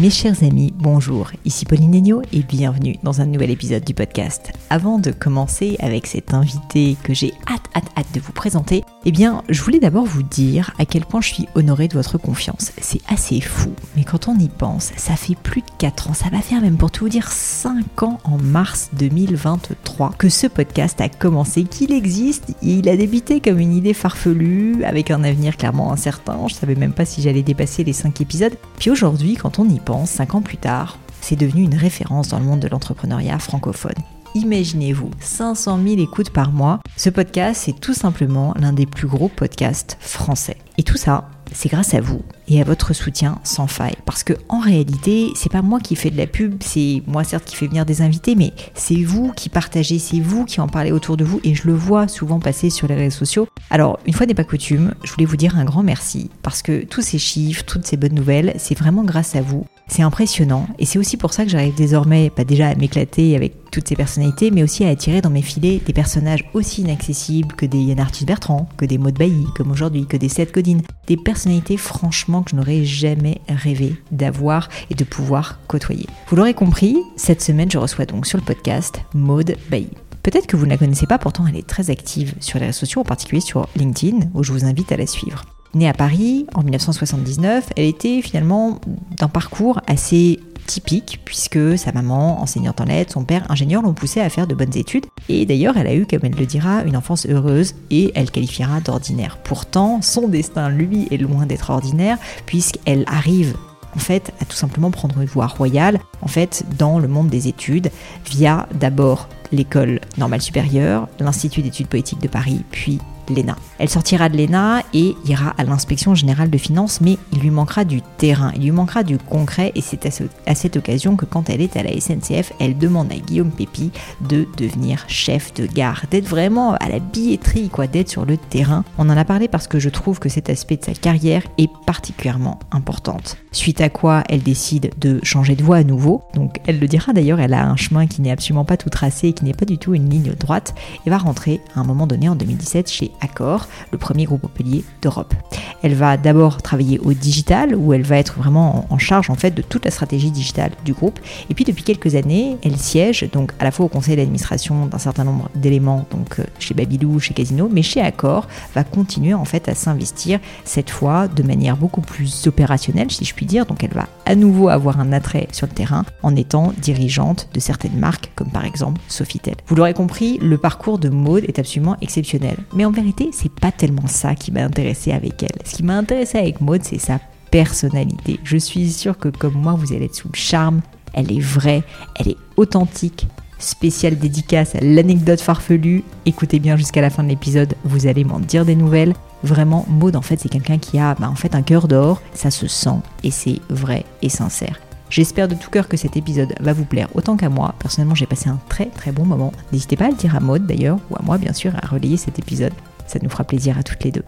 Mes chers amis, bonjour, ici Pauline Negno et bienvenue dans un nouvel épisode du podcast. Avant de commencer avec cet invité que j'ai hâte, hâte, hâte de vous présenter, eh bien, je voulais d'abord vous dire à quel point je suis honorée de votre confiance. C'est assez fou, mais quand on y pense, ça fait plus de 4 ans, ça va faire même pour tout vous dire 5 ans en mars 2023 que ce podcast a commencé, qu'il existe, il a débuté comme une idée farfelue, avec un avenir clairement incertain, je savais même pas si j'allais dépasser les 5 épisodes. Puis aujourd'hui, quand on y 5 ans plus tard, c'est devenu une référence dans le monde de l'entrepreneuriat francophone. Imaginez-vous, 500 000 écoutes par mois. Ce podcast, c'est tout simplement l'un des plus gros podcasts français. Et tout ça, c'est grâce à vous et à votre soutien sans faille. Parce que en réalité, c'est pas moi qui fais de la pub, c'est moi certes qui fais venir des invités, mais c'est vous qui partagez, c'est vous qui en parlez autour de vous et je le vois souvent passer sur les réseaux sociaux. Alors, une fois n'est pas coutume, je voulais vous dire un grand merci parce que tous ces chiffres, toutes ces bonnes nouvelles, c'est vraiment grâce à vous. C'est impressionnant et c'est aussi pour ça que j'arrive désormais pas déjà à m'éclater avec toutes ces personnalités, mais aussi à attirer dans mes filets des personnages aussi inaccessibles que des Yann Arthus Bertrand, que des Maud Bailly, comme aujourd'hui, que des Seth Godin, des personnalités franchement que je n'aurais jamais rêvé d'avoir et de pouvoir côtoyer. Vous l'aurez compris, cette semaine je reçois donc sur le podcast Maud Bailly. Peut-être que vous ne la connaissez pas, pourtant elle est très active sur les réseaux sociaux, en particulier sur LinkedIn, où je vous invite à la suivre. Née à Paris en 1979, elle était finalement d'un parcours assez typique puisque sa maman, enseignante en lettres, son père, ingénieur, l'ont poussée à faire de bonnes études. Et d'ailleurs, elle a eu, comme elle le dira, une enfance heureuse et elle qualifiera d'ordinaire. Pourtant, son destin, lui, est loin d'être ordinaire puisqu'elle arrive en fait à tout simplement prendre une voie royale en fait dans le monde des études via d'abord l'école normale supérieure, l'Institut d'études poétiques de Paris, puis l'ENA. Elle sortira de l'ENA et ira à l'inspection générale de finances, mais il lui manquera du terrain, il lui manquera du concret, et c'est à, cette occasion que quand elle est à la SNCF, elle demande à Guillaume Pépi de devenir chef de gare, d'être vraiment à la billetterie, quoi, d'être sur le terrain. On en a parlé parce que je trouve que cet aspect de sa carrière est particulièrement importante. Suite à quoi elle décide de changer de voie à nouveau, donc elle le dira d'ailleurs, elle a un chemin qui n'est absolument pas tout tracé, qui n'est pas du tout une ligne droite, et va rentrer à un moment donné en 2017 chez Accor, le premier groupe hôtelier d'Europe. Elle va d'abord travailler au digital, où elle va être vraiment en charge en fait de toute la stratégie digitale du groupe. Et puis depuis quelques années, elle siège donc à la fois au conseil d'administration d'un certain nombre d'éléments, donc euh, chez Babylou, chez Casino, mais chez Accor va continuer en fait à s'investir cette fois de manière beaucoup plus opérationnelle, si je puis dire. Donc elle va à nouveau avoir un attrait sur le terrain en étant dirigeante de certaines marques, comme par exemple Sofitel. Vous l'aurez compris, le parcours de Maude est absolument exceptionnel. Mais en vérité, c'est pas tellement ça qui m'a intéressé avec elle. Ce qui m'a intéressé avec Maud, c'est sa personnalité. Je suis sûre que comme moi, vous allez être sous le charme. Elle est vraie, elle est authentique. Spéciale dédicace à l'anecdote farfelue. Écoutez bien jusqu'à la fin de l'épisode, vous allez m'en dire des nouvelles. Vraiment, Maud, en fait, c'est quelqu'un qui a bah, en fait un cœur d'or. Ça se sent et c'est vrai et sincère. J'espère de tout cœur que cet épisode va vous plaire autant qu'à moi. Personnellement, j'ai passé un très très bon moment. N'hésitez pas à le dire à Maud d'ailleurs, ou à moi bien sûr, à relayer cet épisode. Ça nous fera plaisir à toutes les deux.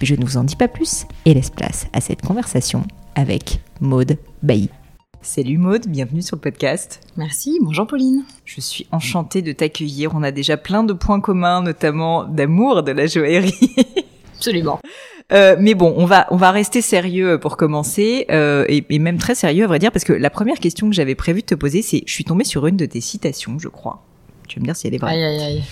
Mais je ne vous en dis pas plus et laisse place à cette conversation avec Maude Bailly. Salut Maude, bienvenue sur le podcast. Merci, bonjour Pauline. Je suis enchantée de t'accueillir. On a déjà plein de points communs, notamment d'amour de la joaillerie. Absolument. Euh, mais bon, on va on va rester sérieux pour commencer euh, et, et, même très sérieux à vrai dire parce que la première question que j'avais prévu de te poser, c'est je suis tombée sur une de tes citations, je crois. Tu vas me dire si elle est vraie. Aïe aïe aïe.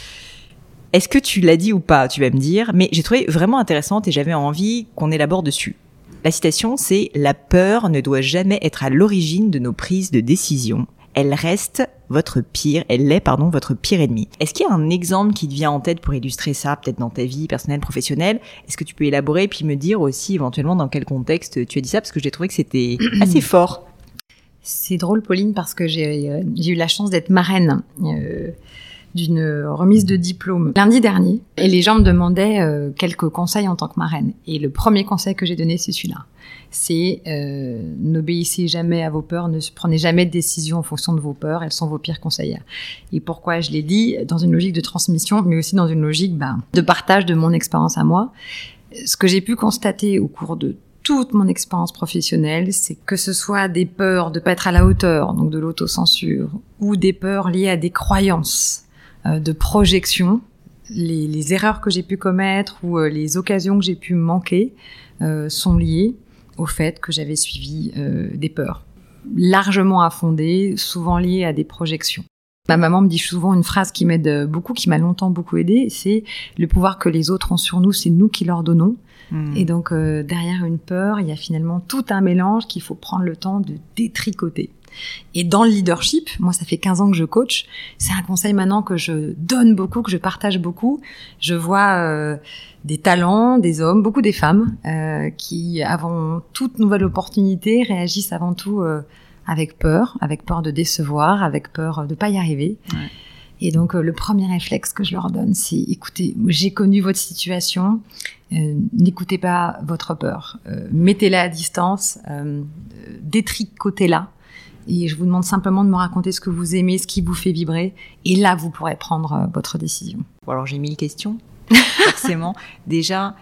Est-ce que tu l'as dit ou pas Tu vas me dire. Mais j'ai trouvé vraiment intéressante et j'avais envie qu'on élabore dessus. La citation, c'est La peur ne doit jamais être à l'origine de nos prises de décision. Elle reste votre pire, elle est, pardon, votre pire ennemi. Est-ce qu'il y a un exemple qui te vient en tête pour illustrer ça, peut-être dans ta vie personnelle, professionnelle? Est-ce que tu peux élaborer et puis me dire aussi éventuellement dans quel contexte tu as dit ça? Parce que j'ai trouvé que c'était assez fort. C'est drôle, Pauline, parce que j'ai euh, eu la chance d'être marraine. Euh, d'une remise de diplôme lundi dernier et les gens me demandaient euh, quelques conseils en tant que marraine. Et le premier conseil que j'ai donné, c'est celui-là. C'est euh, n'obéissez jamais à vos peurs, ne prenez jamais de décision en fonction de vos peurs, elles sont vos pires conseillères. Et pourquoi je l'ai dit Dans une logique de transmission, mais aussi dans une logique ben, de partage de mon expérience à moi. Ce que j'ai pu constater au cours de toute mon expérience professionnelle, c'est que ce soit des peurs de pas être à la hauteur, donc de l'autocensure, ou des peurs liées à des croyances de projection. Les, erreurs que j'ai pu commettre ou euh, les occasions que j'ai pu manquer euh, sont liées au fait que j'avais suivi des peurs. largement à fonder, souvent liées à des projections. Ma maman me dit souvent une phrase qui m'aide beaucoup, qui m'a longtemps beaucoup aidé, c'est le pouvoir que les autres ont sur nous, c'est nous qui leur donnons. Hmm. Et donc euh, derrière une peur, il y a finalement tout un mélange qu'il faut prendre le temps de détricoter. Et dans le leadership, moi ça fait 15 ans que je coach, c'est un conseil maintenant que je donne beaucoup, que je partage beaucoup. Je vois euh, des talents, des hommes, beaucoup des femmes euh, qui, avant toute nouvelle opportunité, réagissent avant tout avec peur, avec peur de décevoir, avec peur de pas y arriver. Et donc euh, le premier réflexe que je leur donne, c'est écoutez, j'ai connu votre situation, euh, n'écoutez pas votre peur, euh, mettez-la à distance, détricotez-la. Et je vous demande simplement de me raconter ce que vous aimez, ce qui vous fait vibrer. Et là, vous pourrez prendre votre décision. Bon, alors j'ai mille questions, forcément. Déjà,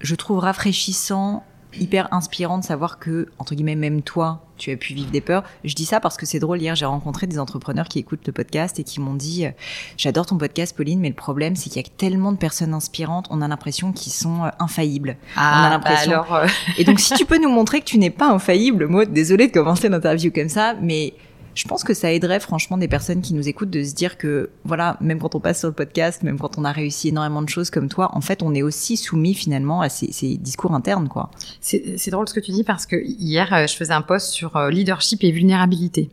je trouve rafraîchissant hyper inspirant de savoir que, entre guillemets, même toi, tu as pu vivre des peurs. Je dis ça parce que c'est drôle. Hier, j'ai rencontré des entrepreneurs qui écoutent le podcast et qui m'ont dit, euh, j'adore ton podcast, Pauline, mais le problème, c'est qu'il y a tellement de personnes inspirantes. On a l'impression qu'ils sont euh, infaillibles. Ah, on a bah l'impression. alors, euh, Et donc, si tu peux nous montrer que tu n'es pas infaillible, moi, désolée de commencer l'interview comme ça, mais je pense que ça aiderait franchement des personnes qui nous écoutent de se dire que voilà, même quand on passe sur le podcast, même quand on a réussi énormément de choses comme toi, en fait, on est aussi soumis finalement à ces, discours internes, quoi. C'est drôle ce que tu dis parce que hier, euh, je faisais un post sur euh, leadership et vulnérabilité.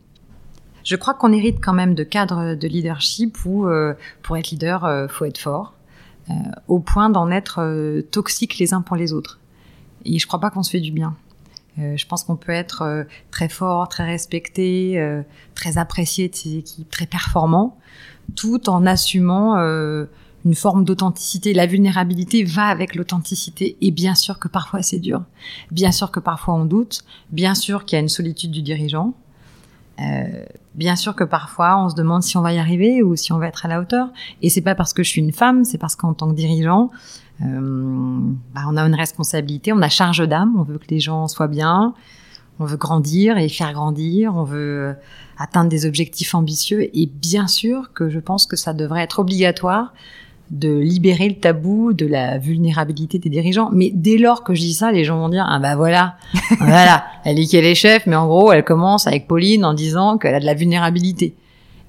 Je crois qu'on hérite quand même de cadres de leadership où, euh, pour être leader, euh, faut être fort, au point d'en être toxiques les uns pour les autres. Et je crois pas qu'on se fait du bien. Euh, je pense qu'on peut être euh, très fort, très respecté, euh, très apprécié de ses équipes, très performant, tout en assumant euh, une forme d'authenticité. La vulnérabilité va avec l'authenticité et bien sûr que parfois c'est dur. Bien sûr que parfois on doute. Bien sûr qu'il y a une solitude du dirigeant. Euh, bien sûr que parfois on se demande si on va y arriver ou si on va être à la hauteur. Et c'est pas parce que je suis une femme, c'est parce qu'en tant que dirigeant, bah, on a une responsabilité, on a charge d'âme, on veut que les gens soient bien, on veut grandir et faire grandir, on veut euh, atteindre des objectifs ambitieux. Et bien sûr que je pense que ça devrait être obligatoire de libérer le tabou de la vulnérabilité des dirigeants. Mais dès lors que je dis ça, les gens vont dire ah bah voilà, voilà, elle est qu'elle est chef, mais en gros elle commence avec Pauline en disant qu'elle a de la vulnérabilité.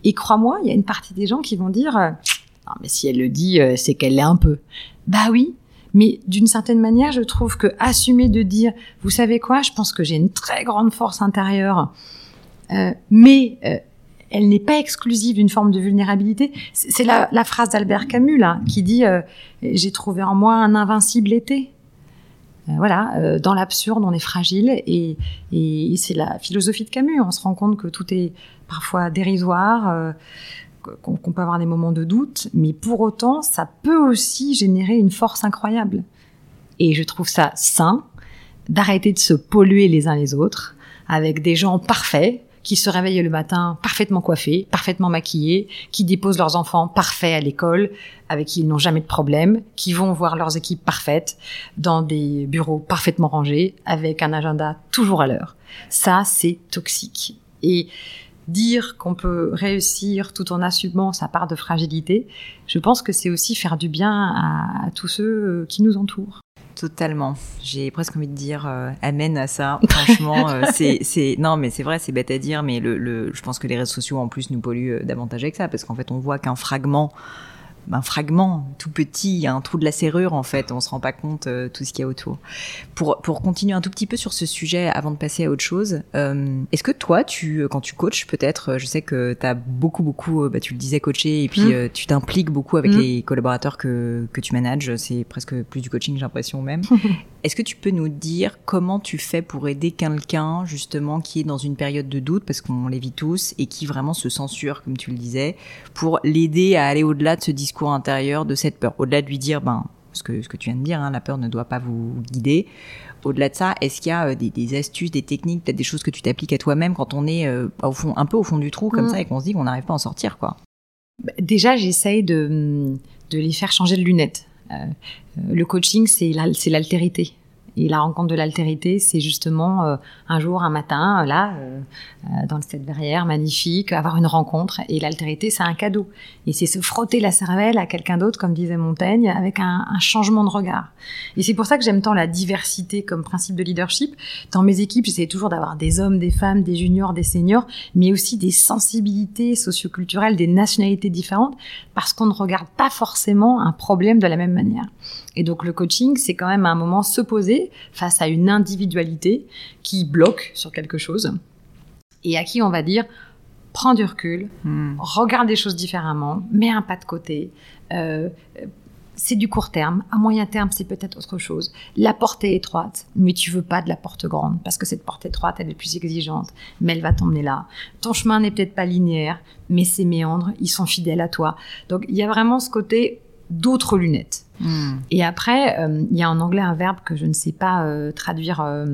Et crois-moi, il y a une partie des gens qui vont dire euh, non mais si elle le dit, euh, c'est qu'elle l'est un peu. Bah oui, mais d'une certaine manière, je trouve que assumer de dire, vous savez quoi, je pense que j'ai une très grande force intérieure, euh, mais euh, elle n'est pas exclusive d'une forme de vulnérabilité. C'est la, phrase d'Albert Camus là, qui dit euh, j'ai trouvé en moi un invincible été. Voilà, dans l'absurde, on est fragile et, c'est la philosophie de Camus. On se rend compte que tout est parfois dérisoire, qu'on qu'on peut avoir des moments de doute, mais pour autant, ça peut aussi générer une force incroyable. Et je trouve ça sain d'arrêter de se polluer les uns les autres avec des gens parfaits qui se réveillent le matin parfaitement coiffés, parfaitement maquillés, qui déposent leurs enfants parfaits à l'école, avec qui ils n'ont jamais de problème, qui vont voir leurs équipes parfaites dans des bureaux parfaitement rangés, avec un agenda toujours à l'heure. Ça, c'est toxique. Et dire qu'on peut réussir tout en assumant sa part de fragilité, je pense que c'est aussi faire du bien à, à tous ceux qui nous entourent. Totalement. J'ai presque envie de dire euh, amen à ça. Franchement, euh, c'est, c'est, non, mais c'est vrai, c'est bête à dire, mais le, le, je pense que les réseaux sociaux en plus nous polluent euh, davantage avec ça, parce qu'en fait, on voit qu'un fragment, un fragment tout petit, un trou de la serrure en fait, on se rend pas compte euh, tout ce qu'il y a autour. Pour pour continuer un tout petit peu sur ce sujet avant de passer à autre chose, euh, est-ce que toi, tu quand tu coaches peut-être, je sais que tu as beaucoup beaucoup, bah, tu le disais coaché et puis Mm. euh, tu t'impliques beaucoup avec Mm. les collaborateurs que que tu manages, c'est presque plus du coaching j'ai l'impression même. Est-ce que tu peux nous dire comment tu fais pour aider quelqu'un justement qui est dans une période de doute parce qu'on les vit tous et qui vraiment se censure comme tu le disais pour l'aider à aller au-delà de ce discours intérieur de cette peur, au-delà de lui dire ben ce que ce que tu viens de dire, hein, la peur ne doit pas vous guider. Au-delà de ça, est-ce qu'il y a euh, des, des astuces, des techniques, peut-être des choses que tu t'appliques à toi-même quand on est euh, au fond, un peu au fond du trou comme Mm. ça et qu'on se dit qu'on n'arrive pas à en sortir quoi? Bah, Déjà, j'essaye de, de les faire changer de lunettes. Euh, le coaching, c'est l'altérité. Et la rencontre de l'altérité, c'est justement euh, un jour, un matin, là, euh, euh, dans cette verrière magnifique, avoir une rencontre. Et l'altérité, c'est un cadeau. Et c'est se frotter la cervelle à quelqu'un d'autre, comme disait Montaigne, avec un, un changement de regard. Et c'est pour ça que j'aime tant la diversité comme principe de leadership. Dans mes équipes, j'essaie toujours d'avoir des hommes, des femmes, des juniors, des seniors, mais aussi des sensibilités socioculturelles, des nationalités différentes, parce qu'on ne regarde pas forcément un problème de la même manière. Et donc le coaching, c'est quand même un moment se poser face à une individualité qui bloque sur quelque chose et à qui on va dire prends du recul, Hmm. regarde les choses différemment, mets un pas de côté. Euh, c'est du court terme. À moyen terme, c'est peut-être autre chose. La porte est étroite, mais tu veux pas de la porte grande parce que cette porte étroite, elle est plus exigeante, mais elle va t'emmener là. Ton chemin n'est peut-être pas linéaire, mais ces méandres, ils sont fidèles à toi. Donc il y a vraiment ce côté d'autres lunettes. Hmm. Et après, euh, il y a en anglais un verbe que je ne sais pas euh, traduire euh,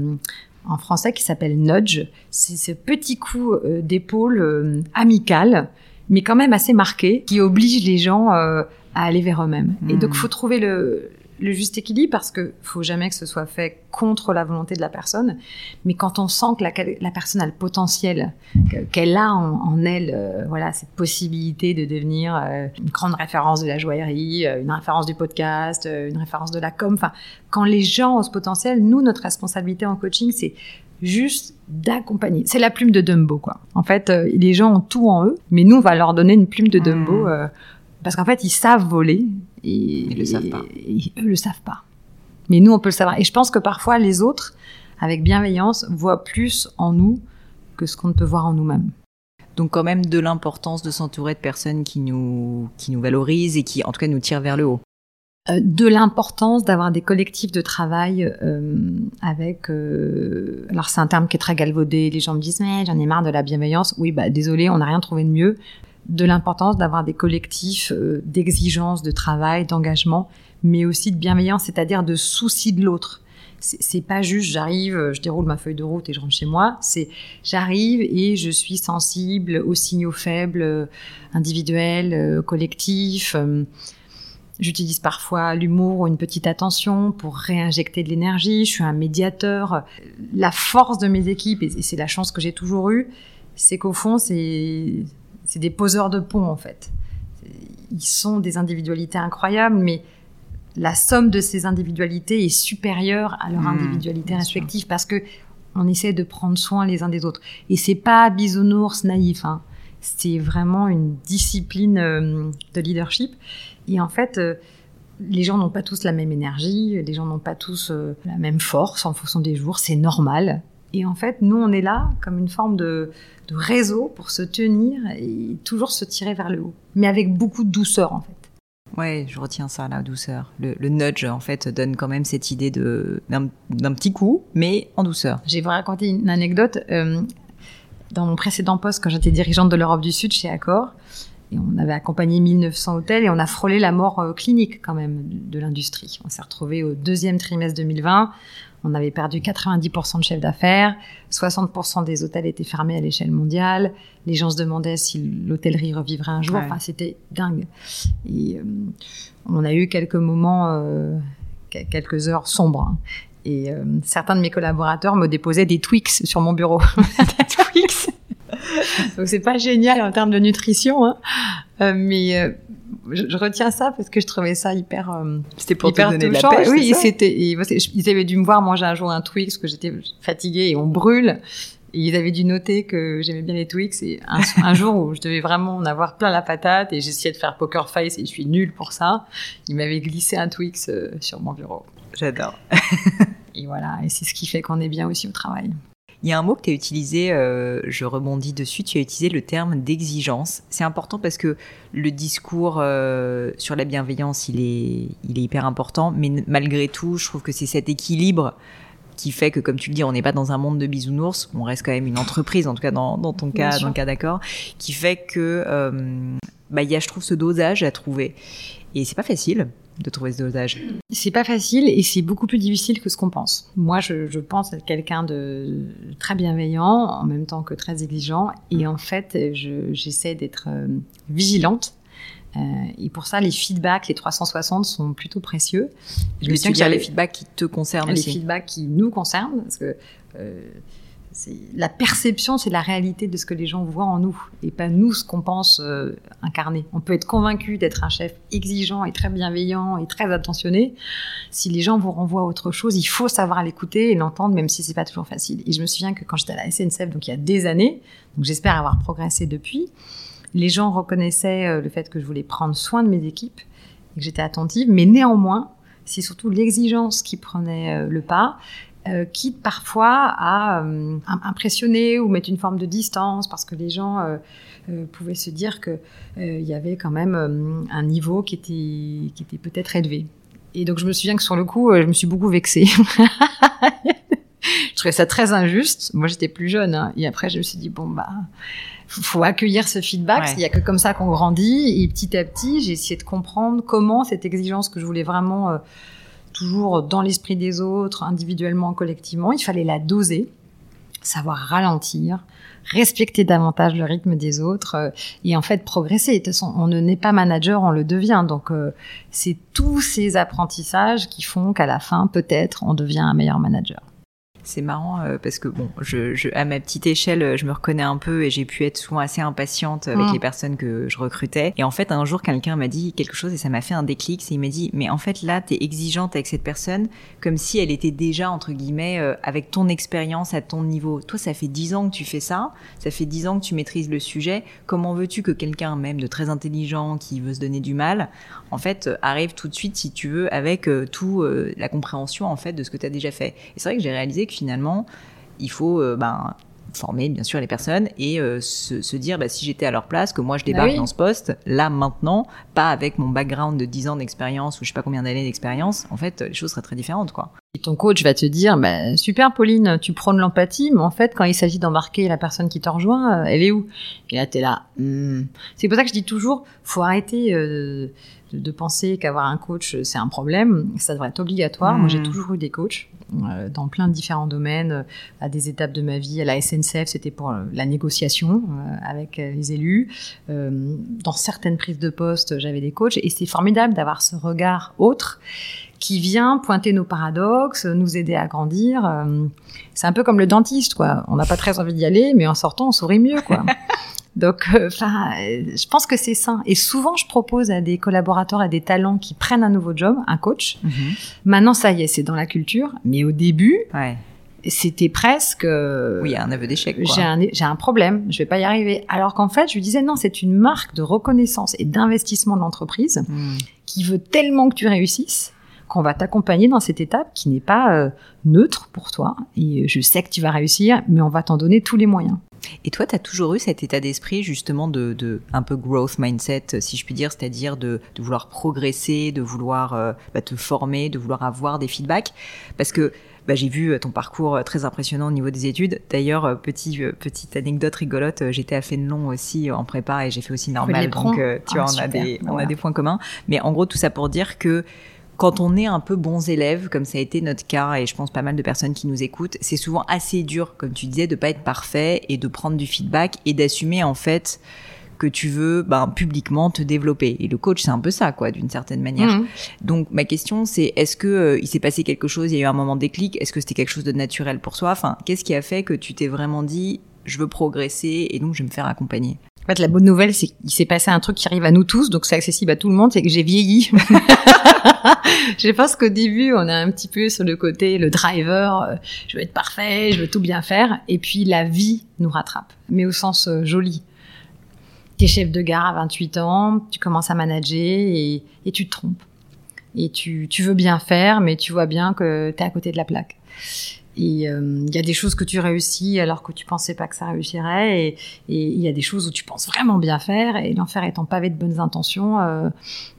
en français qui s'appelle nudge. C'est ce petit coup d'épaule amical, mais quand même assez marqué, qui oblige les gens à aller vers eux-mêmes. Et Mhm. donc, faut trouver le, le juste équilibre parce que faut jamais que ce soit fait contre la volonté de la personne. Mais quand on sent que la, la personne a le potentiel, que- qu'elle a en, en elle, euh, voilà, cette possibilité de devenir euh, une grande référence de la joaillerie, euh, une référence du podcast, une référence de la com. Enfin, quand les gens ont ce potentiel, nous, notre responsabilité en coaching, c'est juste d'accompagner. C'est la plume de Dumbo, quoi. En fait, euh, les gens ont tout en eux, mais nous, on va leur donner une plume de Dumbo Mm. Parce qu'en fait, ils savent voler et Ils le savent pas. et eux le savent pas. Mais nous, on peut le savoir. Et je pense que parfois, les autres, avec bienveillance, voient plus en nous que ce qu'on ne peut voir en nous-mêmes. Donc quand même de l'importance de s'entourer de personnes qui nous qui nous valorisent et qui en tout cas nous tirent vers le haut. Euh, de l'importance d'avoir des collectifs de travail euh, avec. euh, alors c'est un terme qui est très galvaudé. Les gens me disent mais j'en ai marre de la bienveillance. Oui bah désolé, on n'a rien trouvé de mieux. De l'importance d'avoir des collectifs euh, d'exigence, de travail, d'engagement, mais aussi de bienveillance, c'est-à-dire de souci de l'autre. C'est pas juste j'arrive, euh, je déroule ma feuille de route et je rentre chez moi. C'est j'arrive et je suis sensible aux signaux faibles, euh, individuels, collectifs. J'utilise parfois l'humour ou une petite attention pour réinjecter de l'énergie. Je suis un médiateur. La force de mes équipes, et c'est la chance que j'ai toujours eue, c'est qu'au fond, c'est c'est des poseurs de pont en fait. Ils sont des individualités incroyables, mais la somme de ces individualités est supérieure à leur Mmh, individualité sûr. respective parce que on essaie de prendre soin les uns des autres. Et c'est pas bisounours naïf. Hein. C'est vraiment une discipline euh, de leadership. Et en fait, euh, les gens n'ont pas tous la même énergie, les gens n'ont pas tous euh, la même force en fonction des jours, c'est normal. Et en fait, nous, on est là comme une forme de, de réseau pour se tenir et toujours se tirer vers le haut, mais avec beaucoup de douceur en fait. Ouais, je retiens ça, la douceur. Le, le nudge, en fait, donne quand même cette idée de d'un petit coup, mais en douceur. Je vais vous raconter une anecdote. Euh, dans mon précédent poste, quand j'étais dirigeante de l'Europe du Sud chez Accor, et on avait accompagné 1900 hôtels et on a frôlé la mort euh, clinique quand même de, de l'industrie. On s'est retrouvé au deuxième trimestre 2020. On avait perdu 90% de chefs d'affaires, 60% des hôtels étaient fermés à l'échelle mondiale. Les gens se demandaient si l'hôtellerie revivrait un jour. Ouais. Enfin, c'était dingue. Et euh, on a eu quelques moments, euh, que- quelques heures sombres. hein. Et euh, certains de mes collaborateurs me déposaient des Twix sur mon bureau. des Twix. Donc c'est pas génial en termes de nutrition, hein. Euh, mais euh, je, je retiens ça parce que je trouvais ça hyper. euh, C'était pour te hyper donner de la touchant. pêche, Oui, c'était. Ils avaient dû me voir manger un jour un Twix parce que j'étais fatiguée et on brûle. Et ils avaient dû noter que j'aimais bien les Twix. Et un, un jour où je devais vraiment en avoir plein la patate et j'essayais de faire poker face et je suis nulle pour ça, ils m'avaient glissé un Twix euh, sur mon bureau. J'adore. Et voilà. Et c'est ce qui fait qu'on est bien aussi au travail. Il y a un mot que tu as utilisé, euh, je rebondis dessus, tu as utilisé le terme d'exigence. C'est important parce que le discours euh, sur la bienveillance, il est, il est hyper important, mais malgré tout, je trouve que c'est cet équilibre qui fait que, comme tu le dis, on n'est pas dans un monde de bisounours, on reste quand même une entreprise, en tout cas dans, dans ton cas, dans le cas d'accord, qui fait que euh, bah, il y a, je trouve, ce dosage à trouver. Et c'est pas facile de trouver ce dosage. C'est pas facile et c'est beaucoup plus difficile que ce qu'on pense. Moi, je, je pense être quelqu'un de très bienveillant, en même temps que très exigeant. Et en fait, je- j'essaie d'être euh, vigilante Euh, et pour ça, les feedbacks, les 360 sont plutôt précieux. Je me souviens qu'il y a les feedbacks qui te concernent les aussi. Les feedbacks qui nous concernent, parce que euh, la perception, c'est la réalité de ce que les gens voient en nous, et pas nous ce qu'on pense euh, incarner. On peut être convaincu d'être un chef exigeant et très bienveillant et très attentionné. Si les gens vous renvoient autre chose, il faut savoir l'écouter et l'entendre, même si c'est pas toujours facile. Et je me souviens que quand j'étais à la SNCF, donc il y a des années, donc j'espère avoir progressé depuis, les gens reconnaissaient euh, le fait que je voulais prendre soin de mes équipes et que j'étais attentive, mais néanmoins, c'est surtout l'exigence qui prenait euh, le pas euh, quitte parfois à euh, impressionner ou mettre une forme de distance parce que les gens euh, euh pouvaient se dire que il y avait quand même un niveau qui était qui était peut-être élevé. Et donc je me souviens que sur le coup, je me suis beaucoup vexée. je trouvais ça très injuste. Moi, j'étais plus jeune, hein. et après, je me suis dit bon bah faut accueillir ce feedback. Ouais. Il y a que comme ça qu'on grandit. Et petit à petit, j'ai essayé de comprendre comment cette exigence que je voulais vraiment toujours dans l'esprit des autres, individuellement, collectivement. Il fallait la doser, savoir ralentir, respecter davantage le rythme des autres euh, et en fait progresser. De toute façon, on ne n'est pas manager, on le devient. Donc euh, c'est tous ces apprentissages qui font qu'à la fin, peut-être, on devient un meilleur manager. C'est marrant euh, parce que bon, je, je, à ma petite échelle, je me reconnais un peu et j'ai pu être souvent assez impatiente avec Mm. les personnes que je recrutais. Et en fait, un jour, quelqu'un m'a dit quelque chose et ça m'a fait un déclic. C'est il m'a dit, mais en fait là, t'es exigeante avec cette personne comme si elle était déjà entre guillemets euh, avec ton expérience à ton niveau. Toi, ça fait dix ans que tu fais ça, ça fait dix ans que tu maîtrises le sujet. Comment veux-tu que quelqu'un même de très intelligent qui veut se donner du mal, en fait, euh, arrive tout de suite si tu veux avec euh, tout la compréhension en fait de ce que tu as déjà fait? Et c'est vrai que j'ai réalisé que finalement, il faut euh, ben, former bien sûr les personnes et euh, se, se, dire bah, si j'étais à leur place, que moi je débarque bah oui. dans ce poste, là maintenant, pas avec mon background de 10 ans d'expérience ou je sais pas combien d'années d'expérience, en fait les choses seraient très différentes quoi. Et ton coach va te dire bah, super Pauline, tu prônes l'empathie, mais en fait quand il s'agit d'embarquer la personne qui te rejoint, euh, elle est où? Et là t'es là. Hmm. C'est pour ça que je dis toujours, faut arrêter. Euh, de, de penser qu'avoir un coach c'est un problème, ça devrait être obligatoire. Mmh. Moi j'ai toujours eu des coachs euh, dans plein de différents domaines, euh, à des étapes de ma vie. À la SNCF c'était pour euh, la négociation avec les élus. Euh, dans certaines prises de poste j'avais des coachs et c'est formidable d'avoir ce regard autre qui vient pointer nos paradoxes, nous aider à grandir. Euh, C'est un peu comme le dentiste, quoi. On n'a pas très envie d'y aller, mais en sortant, on sourit mieux, quoi. Donc, enfin, euh, je pense que c'est sain. Et souvent, je propose à des collaborateurs, à des talents qui prennent un nouveau job, un coach. Mmh. Maintenant, ça y est, c'est dans la culture. Mais au début, ouais. c'était presque. euh, Oui, un aveu d'échec. J'ai un, problème, je vais pas y arriver. Alors qu'en fait, je lui disais non, c'est une marque de reconnaissance et d'investissement de l'entreprise mmh. qui veut tellement que tu réussisses qu'on va t'accompagner dans cette étape qui n'est pas euh, neutre pour toi. Et je sais que tu vas réussir, mais on va t'en donner tous les moyens. Et toi, tu as toujours eu cet état d'esprit justement de, de, un peu growth mindset, si je puis dire, c'est-à-dire de, de, vouloir progresser, de vouloir euh, bah, te former, de vouloir avoir des feedbacks, parce que bah, j'ai vu ton parcours très impressionnant au niveau des études. D'ailleurs, petit, euh, petite anecdote rigolote, j'étais à Fénelon aussi en prépa et j'ai fait aussi normal, donc euh, tu ah, vois, on a des, on a des points communs. Mais en gros, tout ça pour dire que quand on est un peu bons élèves, comme ça a été notre cas, et je pense pas mal de personnes qui nous écoutent, c'est souvent assez dur, comme tu disais, de pas être parfait et de prendre du feedback et d'assumer en fait que tu veux ben, publiquement te développer. Et le coach, c'est un peu ça, quoi, d'une certaine manière. Mmh. Donc ma question, c'est est-ce que euh, il s'est passé quelque chose, il y a eu un moment déclic, est-ce que c'était quelque chose de naturel pour toi? Enfin, qu'est-ce qui a fait que tu t'es vraiment dit, je veux progresser et donc je vais me faire accompagner? En fait, la bonne nouvelle, c'est qu'il s'est passé un truc qui arrive à nous tous, donc c'est accessible à tout le monde, c'est que j'ai vieilli. je pense qu'au début, on a un petit peu sur le côté le driver, euh, je veux être parfait, je veux tout bien faire, et puis la vie nous rattrape, mais au sens euh, joli. T'es chef de gare à 28 ans, tu commences à manager et, tu te trompes. Et tu, tu, veux bien faire, mais tu vois bien que t'es à côté de la plaque. Et il euh, y a des choses que tu réussis alors que tu pensais pas que ça réussirait. Et il y a des choses où tu penses vraiment bien faire. Et l'enfer étant pavé de bonnes intentions, euh,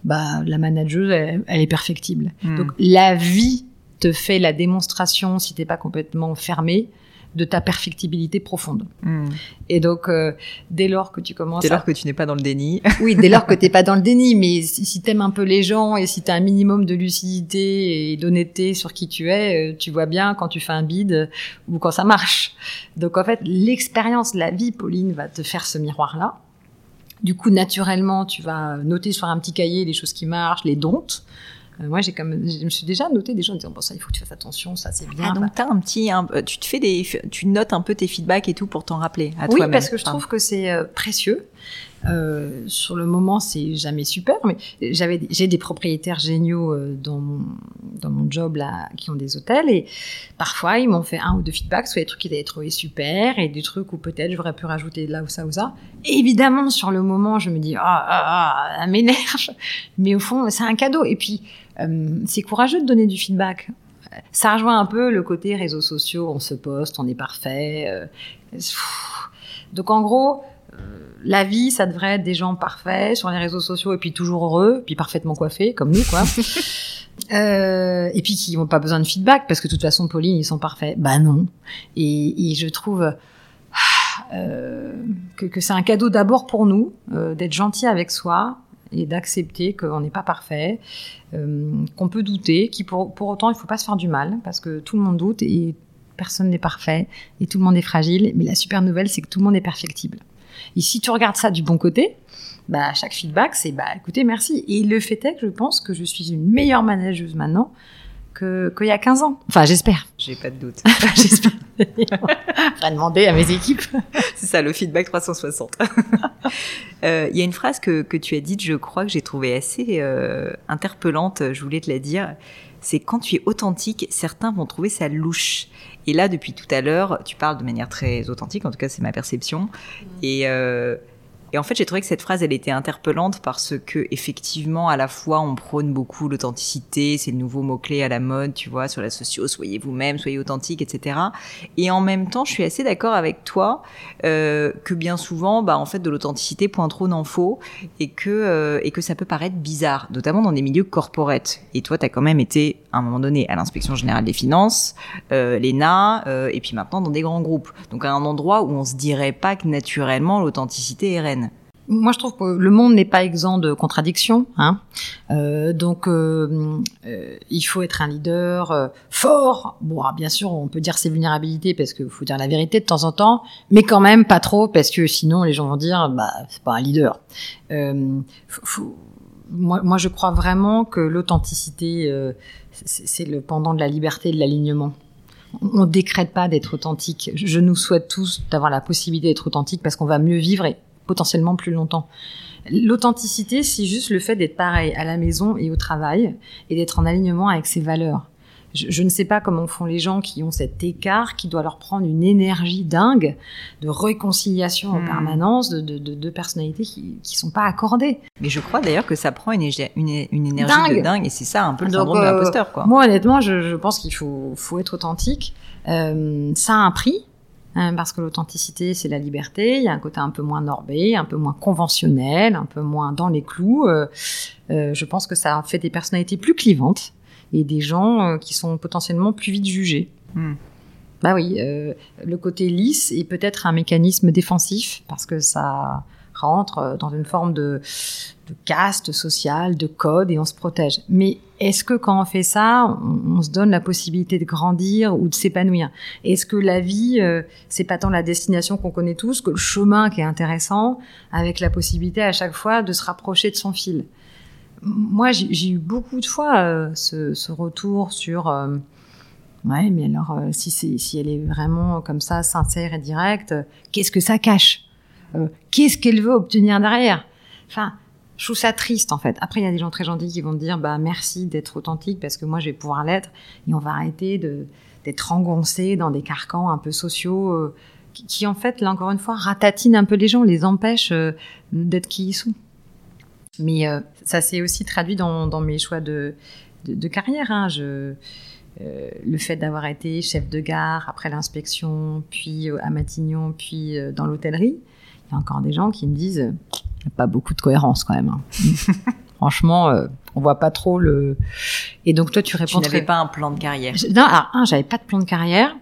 bah la manageuse, elle, elle est perfectible. Hmm. Mmh. Donc la vie te fait la démonstration, si t'es pas complètement fermé, de ta perfectibilité profonde. Mmh. Et donc, euh, dès lors que tu commences... Dès lors à... que tu n'es pas dans le déni. oui, dès lors que tu n'es pas dans le déni, mais si, si tu aimes un peu les gens et si tu as un minimum de lucidité et d'honnêteté sur qui tu es, euh, tu vois bien quand tu fais un bide ou quand ça marche. Donc en fait, l'expérience, la vie, Pauline, va te faire ce miroir-là. Du coup, naturellement, tu vas noter sur un petit cahier les choses qui marchent, les domptes. Euh, moi, j'ai comme, je me suis déjà noté des gens en disant bon ça, il faut que tu fasses attention, ça c'est bien. Ah, donc t'as un petit, tu te fais des, tu notes un peu tes feedbacks et tout pour t'en rappeler à oui, toi-même. Oui, parce que je trouve que c'est euh, précieux. Euh, sur le moment, c'est jamais super, mais j'avais, j'ai des propriétaires géniaux euh, dans mon, dans mon job là, qui ont des hôtels et parfois ils m'ont fait un ou deux feedbacks, soit des trucs qu'ils avaient trouvé super et des trucs où peut-être j'aurais pu rajouter là ou ça ou ça. évidemment, sur le moment, je me dis ah ah ah, ça m'énerve, mais au fond, c'est un cadeau. Et puis c'est courageux de donner du feedback. Ça rejoint un peu le côté réseaux sociaux, on se poste, on est parfait. Euh, donc en gros, euh, la vie, ça devrait être des gens parfaits sur les réseaux sociaux et puis toujours heureux, puis parfaitement coiffés comme nous, quoi. euh, et puis qui n'ont pas besoin de feedback parce que de toute façon, Pauline, ils sont parfaits. Bah non. Et, et je trouve euh, que, que c'est un cadeau d'abord pour nous euh, d'être gentil avec soi et d'accepter qu'on n'est pas parfait, euh, qu'on peut douter, pour, pour autant il faut pas se faire du mal parce que tout le monde doute et personne n'est parfait et tout le monde est fragile. Mais la super nouvelle, c'est que tout le monde est perfectible. Et si tu regardes ça du bon côté, bah chaque feedback c'est bah écoutez merci. Et le fait est que je pense que je suis une meilleure manageuse maintenant qu'il y a 15 ans. Enfin, j'espère. J'ai pas de doute. j'espère. Faudrait demander à mes équipes. C'est ça, le feedback 360. Euh, il y a une phrase que, que, tu as dite, je crois, que j'ai trouvée assez euh, interpellante, je voulais te la dire. C'est quand tu es authentique, certains vont trouver ça louche. Et là, depuis tout à l'heure, tu parles de manière très authentique, en tout cas c'est ma perception. Mmh. Et euh, et en fait, j'ai trouvé que cette phrase, elle était interpellante parce que effectivement, à la fois, on prône beaucoup l'authenticité, c'est le nouveau mot-clé à la mode, tu vois, sur la socio, soyez vous-même, soyez authentique, etc. Et en même temps, je suis assez d'accord avec toi euh, que bien souvent, bah, en fait, de l'authenticité, point trop n'en faut, et que euh, et que ça peut paraître bizarre, notamment dans des milieux corporate. Et toi, tu as quand même été à un moment donné à l'inspection générale des finances, euh, l'ENA, euh, et puis maintenant dans des grands groupes. Donc à un endroit où on se dirait pas que naturellement l'authenticité est reine. Moi, je trouve que le monde n'est pas exempt de contradictions. Hein. Euh, donc, euh, euh, il faut être un leader euh, fort. Bon, ah, bien sûr, on peut dire ses vulnérabilités parce qu'il faut dire la vérité de temps en temps, mais quand même pas trop parce que sinon les gens vont dire, bah, c'est pas un leader. Euh, faut, moi, moi, je crois vraiment que l'authenticité, c'est le pendant de la liberté et de l'alignement on décrète pas d'être authentique. Je nous souhaite tous d'avoir la possibilité d'être authentique parce qu'on va mieux vivre potentiellement plus longtemps. L'authenticité, c'est juste le fait d'être pareil à la maison et au travail et d'être en alignement avec ses valeurs. Je, ne sais pas comment font les gens qui ont cet écart, qui doit leur prendre une énergie dingue de réconciliation en hmm. permanence, de, de, de, personnalités qui ne sont pas accordées. Mais je crois d'ailleurs que ça prend une, une, énergie dingue. de dingue, et c'est ça un peu le syndrome de euh, l'imposteur. Quoi. Moi, honnêtement, je, je pense qu'il faut, faut être authentique. Euh, ça a un prix, Hein, parce que l'authenticité, c'est la liberté. Il y a un côté un peu moins norbé, un peu moins conventionnel, un peu moins dans les clous. Euh, euh, je pense que ça fait des personnalités plus clivantes et des gens euh, qui sont potentiellement plus vite jugés. Hmm. Bah oui, le côté lisse est peut-être un mécanisme défensif parce que ça rentre dans une forme de, caste sociale, de code et on se protège. Mais est-ce que quand on fait ça, on, se donne la possibilité de grandir ou de s'épanouir? Est-ce que la vie, euh, c'est pas tant la destination qu'on connaît tous que le chemin qui est intéressant, avec la possibilité à chaque fois de se rapprocher de son fil? Moi, j'ai eu beaucoup de fois euh, ce, retour sur euh, ouais, mais alors si, si elle est vraiment comme ça, sincère et directe, qu'est-ce que ça cache? Qu'est-ce qu'elle veut obtenir derrière? Enfin, je trouve ça triste en fait. Après, il y a des gens très gentils qui vont me dire bah merci d'être authentique parce que moi je vais pouvoir l'être et on va arrêter d'être engoncé dans des carcans un peu sociaux euh, qui, en fait là encore une fois ratatinent un peu les gens, les empêchent euh, d'être qui ils sont. Mais euh, ça s'est aussi traduit dans, mes choix de carrière. Hein. Le fait d'avoir été chef de gare après l'inspection, puis à Matignon, puis dans l'hôtellerie, il y a encore des gens qui me disent pas beaucoup de cohérence quand même. Hein. Franchement, euh, on voit pas trop le. Et donc toi, tu réponds. Tu n'avais pas un plan de carrière. Non, alors un, j'avais pas de plan de carrière.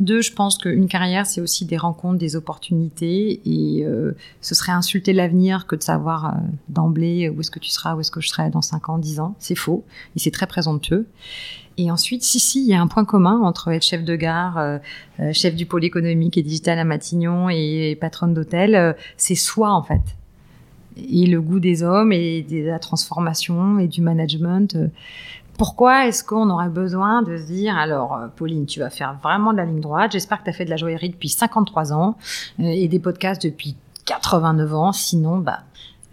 Deux, je pense qu'une carrière, c'est aussi des rencontres, des opportunités, et euh, ce serait insulter l'avenir que de savoir euh, d'emblée où est-ce que tu seras, où est-ce que je serai dans 5 ans, 10 ans. C'est faux, et c'est très présomptueux. Et ensuite, si, si, il y a un point commun entre être chef de gare, euh, chef du pôle économique et digital à Matignon et patronne d'hôtel, c'est soi, en fait et le goût des hommes et de la transformation et du management. Pourquoi est-ce qu'on aurait besoin de se dire, alors Pauline, tu vas faire vraiment de la ligne droite, j'espère que tu as fait de la joaillerie depuis 53 ans et des podcasts depuis 89 ans, sinon, bah,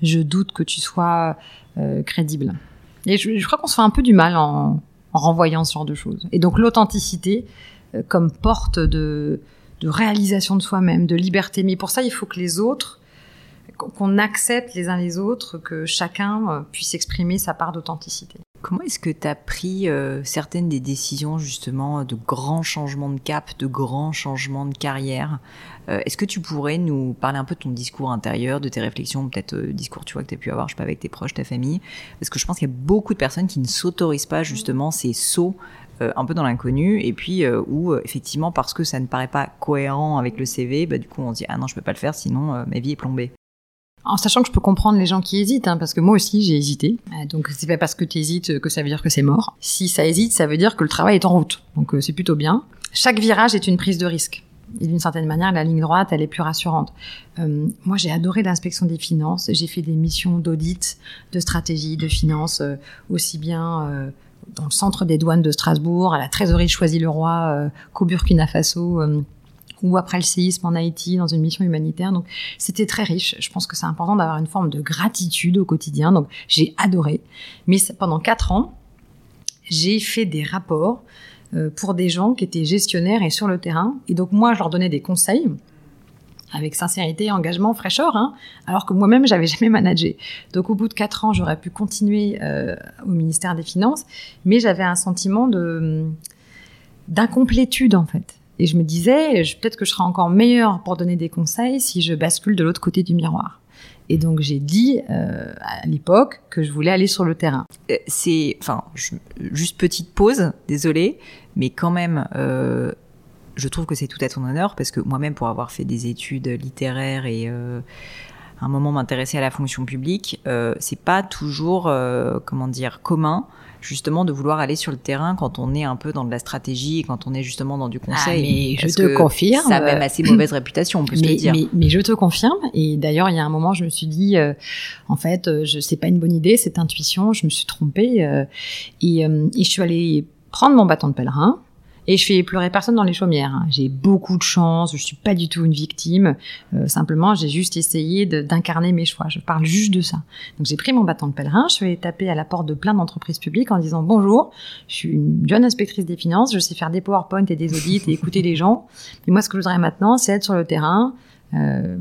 je doute que tu sois crédible. Et je, crois qu'on se fait un peu du mal en, en renvoyant ce genre de choses. Et donc l'authenticité euh, comme porte de, de réalisation de soi-même, de liberté. Mais pour ça, il faut que les autres, qu'on accepte les uns les autres, que chacun euh, puisse exprimer sa part d'authenticité. Comment est-ce que tu as pris euh, certaines des décisions justement de grands changements de cap, de grands changements de carrière? Euh, Est-ce que tu pourrais nous parler un peu de ton discours intérieur, de tes réflexions, peut-être euh, discours tu vois que tu as pu avoir, je sais pas, avec tes proches, ta famille? Parce que je pense qu'il y a beaucoup de personnes qui ne s'autorisent pas justement ces sauts un peu dans l'inconnu. Et puis où effectivement parce que ça ne paraît pas cohérent avec le CV, bah, du coup on se dit ah non je peux pas le faire sinon ma vie est plombée. En sachant que je peux comprendre les gens qui hésitent, hein, parce que moi aussi j'ai hésité. Euh, donc c'est pas parce que tu hésites que ça veut dire que c'est mort. Si ça hésite, ça veut dire que le travail est en route. Donc euh, c'est plutôt bien. Chaque virage est une prise de risque. Et d'une certaine manière, la ligne droite, elle est plus rassurante. Euh, moi, j'ai adoré l'inspection des finances. J'ai fait des missions d'audit, de stratégie, de finances, aussi bien dans le centre des douanes de Strasbourg, à la trésorerie de Choisy-le-Roi, qu'au Burkina Faso ou après le séisme en Haïti dans une mission humanitaire. Donc c'était très riche. Je pense que c'est important d'avoir une forme de gratitude au quotidien. Donc j'ai adoré. Mais pendant quatre ans, j'ai fait des rapports euh, pour des gens qui étaient gestionnaires et sur le terrain. Et donc moi, je leur donnais des conseils avec sincérité, engagement, fraîcheur, hein, alors que moi-même, j'avais jamais managé. Donc, au bout de quatre ans, j'aurais pu continuer euh, au ministère des Finances, mais j'avais un sentiment de d'incomplétude en fait. Et je me disais, peut-être que je serai encore meilleure pour donner des conseils si je bascule de l'autre côté du miroir. Et donc j'ai dit euh, à l'époque que je voulais aller sur le terrain. Euh, c'est, enfin, juste petite pause, désolé, mais quand même, euh, je trouve que c'est tout à ton honneur parce que moi-même, pour avoir fait des études littéraires et à un moment m'intéresser à la fonction publique, c'est pas toujours, comment dire, commun justement de vouloir aller sur le terrain quand on est un peu dans de la stratégie et quand on est justement dans du conseil. Ah, mais je te confirme. Ça a même assez mauvaise réputation, on peut mais, se dire. Mais, mais, je te confirme. Et d'ailleurs, il y a un moment, je me suis dit, euh, en fait, euh, je sais pas une bonne idée, cette intuition, je me suis trompée. Euh, et, et je suis allée prendre mon bâton de pèlerin et je fais pleurer personne dans les chaumières. Hein. J'ai beaucoup de chance, je suis pas du tout une victime. Euh, simplement, j'ai juste essayé d'incarner mes choix. Je parle juste de ça. Donc j'ai pris mon bâton de pèlerin, je suis allée taper à la porte de plein d'entreprises publiques en disant bonjour, je suis une jeune inspectrice des finances, je sais faire des PowerPoint et des audits et écouter les gens. Et moi, ce que je voudrais maintenant, c'est être sur le terrain. Euh,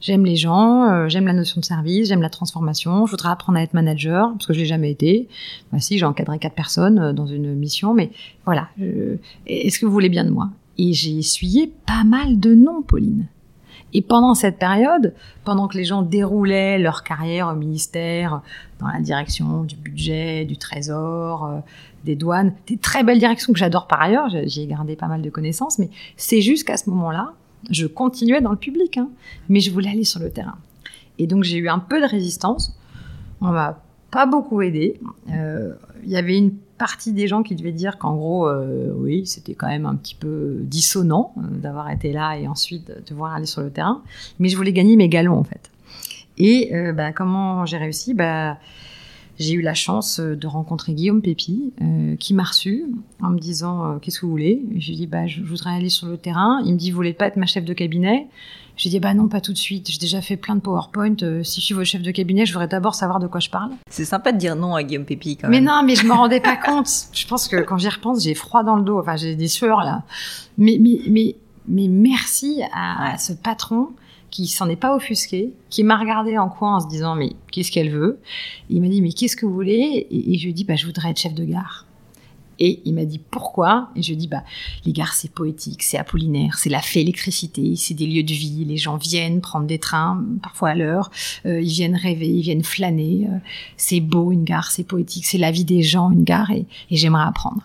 J'aime les gens, euh, j'aime la notion de service, j'aime la transformation. Je voudrais apprendre à être manager parce que je l'ai jamais été. Bah, si, j'ai encadré quatre personnes euh, dans une mission, mais voilà. Est-ce que vous voulez bien de moi Et j'ai essuyé pas mal de noms, Pauline. Et pendant cette période, pendant que les gens déroulaient leur carrière au ministère, dans la direction du budget, du trésor, euh, des douanes, des très belles directions que j'adore par ailleurs, j'y ai gardé pas mal de connaissances, mais c'est juste qu'à ce moment-là, je continuais dans le public, hein, mais je voulais aller sur le terrain. Et donc j'ai eu un peu de résistance. On m'a pas beaucoup aidé. Euh, il y avait une partie des gens qui devaient dire qu'en gros, euh, oui, c'était quand même un petit peu dissonant euh, d'avoir été là et ensuite de devoir aller sur le terrain. Mais je voulais gagner mes galons en fait. Et bah, comment j'ai réussi? Bah, j'ai eu la chance euh, de rencontrer Guillaume Pépi, euh, qui m'a reçu en me disant euh, qu'est-ce que vous voulez? Je lui dis bah je voudrais aller sur le terrain. Il me dit vous voulez pas être ma chef de cabinet? J'ai dit bah non pas tout de suite. J'ai déjà fait plein de PowerPoint. si je suis votre chef de cabinet, je voudrais d'abord savoir de quoi je parle. C'est sympa de dire non à Guillaume Pépi quand même. Mais non, mais je me rendais pas compte. Je pense que quand j'y repense, j'ai froid dans le dos. Enfin j'ai des sueurs là. Mais mais mais mais merci à ce patron qui s'en est pas offusqué, qui m'a regardé en coin en se disant mais qu'est-ce qu'elle veut? Il m'a dit mais qu'est-ce que vous voulez? Et, je lui ai dit bah je voudrais être chef de gare. Et il m'a dit pourquoi? Et je lui ai dit bah les gares c'est poétique, c'est apollinaire, c'est la fée électricité, c'est des lieux de vie, les gens viennent prendre des trains parfois à l'heure, euh, ils viennent rêver, ils viennent flâner, euh, c'est beau une gare, c'est poétique, c'est la vie des gens une gare et j'aimerais apprendre.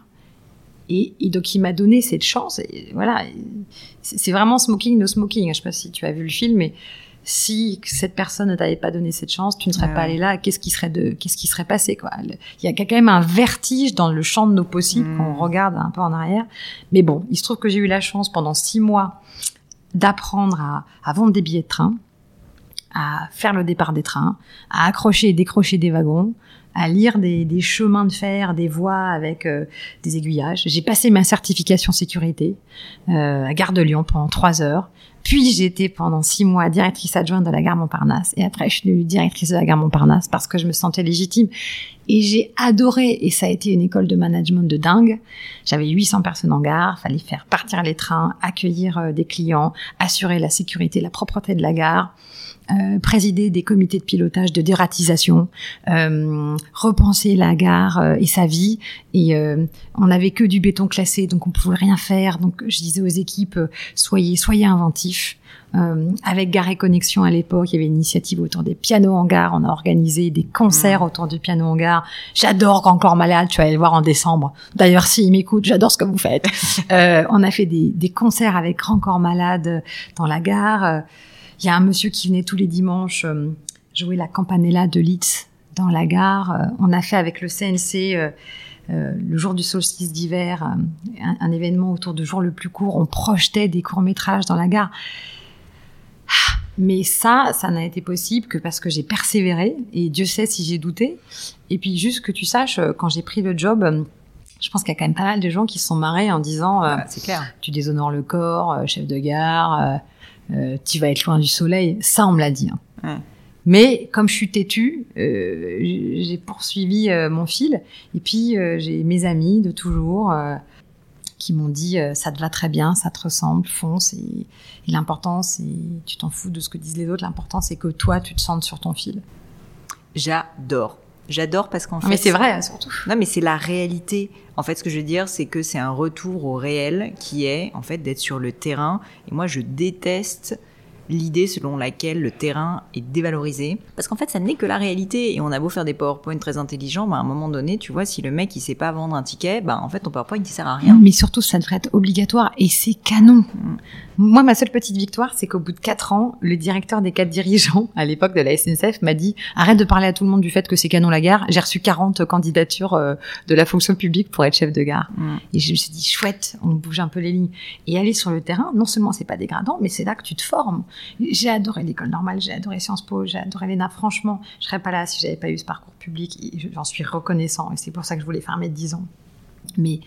Et, donc il m'a donné cette chance. Et voilà, c'est vraiment smoking no smoking. Je sais pas si tu as vu le film, mais si cette personne ne t'avait pas donné cette chance, tu ne serais pas allé là. Qu'est-ce qui serait de, qu'est-ce qui serait passé quoi? Il y a quand même un vertige dans le champ de nos possibles quand on hmm. regarde un peu en arrière. Mais bon, il se trouve que j'ai eu la chance pendant six mois d'apprendre à, à vendre des billets de train à faire le départ des trains, à accrocher et décrocher des wagons, à lire des, des chemins de fer, des voies avec euh, des aiguillages. J'ai passé ma certification sécurité euh, à Gare de Lyon pendant trois heures. Puis j'ai été pendant six mois directrice adjointe de la gare Montparnasse. Et après, je suis devenue directrice de la gare Montparnasse parce que je me sentais légitime. Et j'ai adoré. Et ça a été une école de management de dingue. J'avais 800 personnes en gare. Fallait faire partir les trains, accueillir euh, des clients, assurer la sécurité, la propreté de la gare. Euh, présider des comités de pilotage de dératisation, euh, repenser la gare euh, et sa vie. Et euh, on n'avait que du béton classé, donc on pouvait rien faire. Donc je disais aux équipes soyez soyez inventifs. avec Gare et Connexion à l'époque, il y avait une initiative autour des pianos en gare. On a organisé des concerts mmh. autour du piano en gare. J'adore Grand Corps Malade. Tu vas aller le voir en décembre. D'ailleurs, s'il m'écoute, j'adore ce que vous faites. on a fait des, des, concerts avec Grand Corps Malade dans la gare. Il y a un monsieur qui venait tous les dimanches euh, jouer la campanella de Litz dans la gare. Euh, on a fait avec le CNC euh, le jour du solstice d'hiver un, événement autour du jour le plus court. On projetait des courts métrages dans la gare. Ah, mais ça, ça n'a été possible que parce que j'ai persévéré et Dieu sait si j'ai douté. Et puis juste que tu saches, quand j'ai pris le job, je pense qu'il y a quand même pas mal de gens qui se sont marrés en disant c'est clair. tu déshonores le corps, chef de gare, euh, tu vas être loin du soleil. Ça, on me l'a dit. Hein. Mais comme je suis têtue, euh, j'ai poursuivi euh, mon fil. Et puis, j'ai mes amis de toujours qui m'ont dit ça te va très bien, ça te ressemble, fonce. Et, et l'important, c'est tu t'en fous de ce que disent les autres. L'important, c'est que toi, tu te sentes sur ton fil. J'adore. J'adore parce qu'en fait. Mais c'est vrai, surtout. Non, mais c'est la réalité. En fait, ce que je veux dire, c'est que c'est un retour au réel qui est, en fait, d'être sur le terrain. Et moi, je déteste l'idée selon laquelle le terrain est dévalorisé. Parce qu'en fait, ça n'est que la réalité. Et on a beau faire des PowerPoint très intelligents, bah, à un moment donné, tu vois, si le mec, il sait pas vendre un ticket, bah, en fait, ton PowerPoint, il sert à rien. Mais surtout, ça devrait être obligatoire. Et c'est canon. Mm. Moi, ma seule petite victoire, c'est qu'au bout de quatre ans, le directeur des quatre dirigeants, à l'époque de la SNCF, m'a dit, arrête de parler à tout le monde du fait que c'est canon la gare. J'ai reçu 40 candidatures euh, de la fonction publique pour être chef de gare. Mm. Et je me suis dit, chouette, on bouge un peu les lignes. Et aller sur le terrain, non seulement c'est pas dégradant, mais c'est là que tu te formes. J'ai adoré l'école normale, j'ai adoré Sciences Po, j'ai adoré l'ENA. Franchement, je serais pas là si j'avais pas eu ce parcours public. J'en suis reconnaissant et c'est pour ça que je voulais faire mes 10 ans. Mais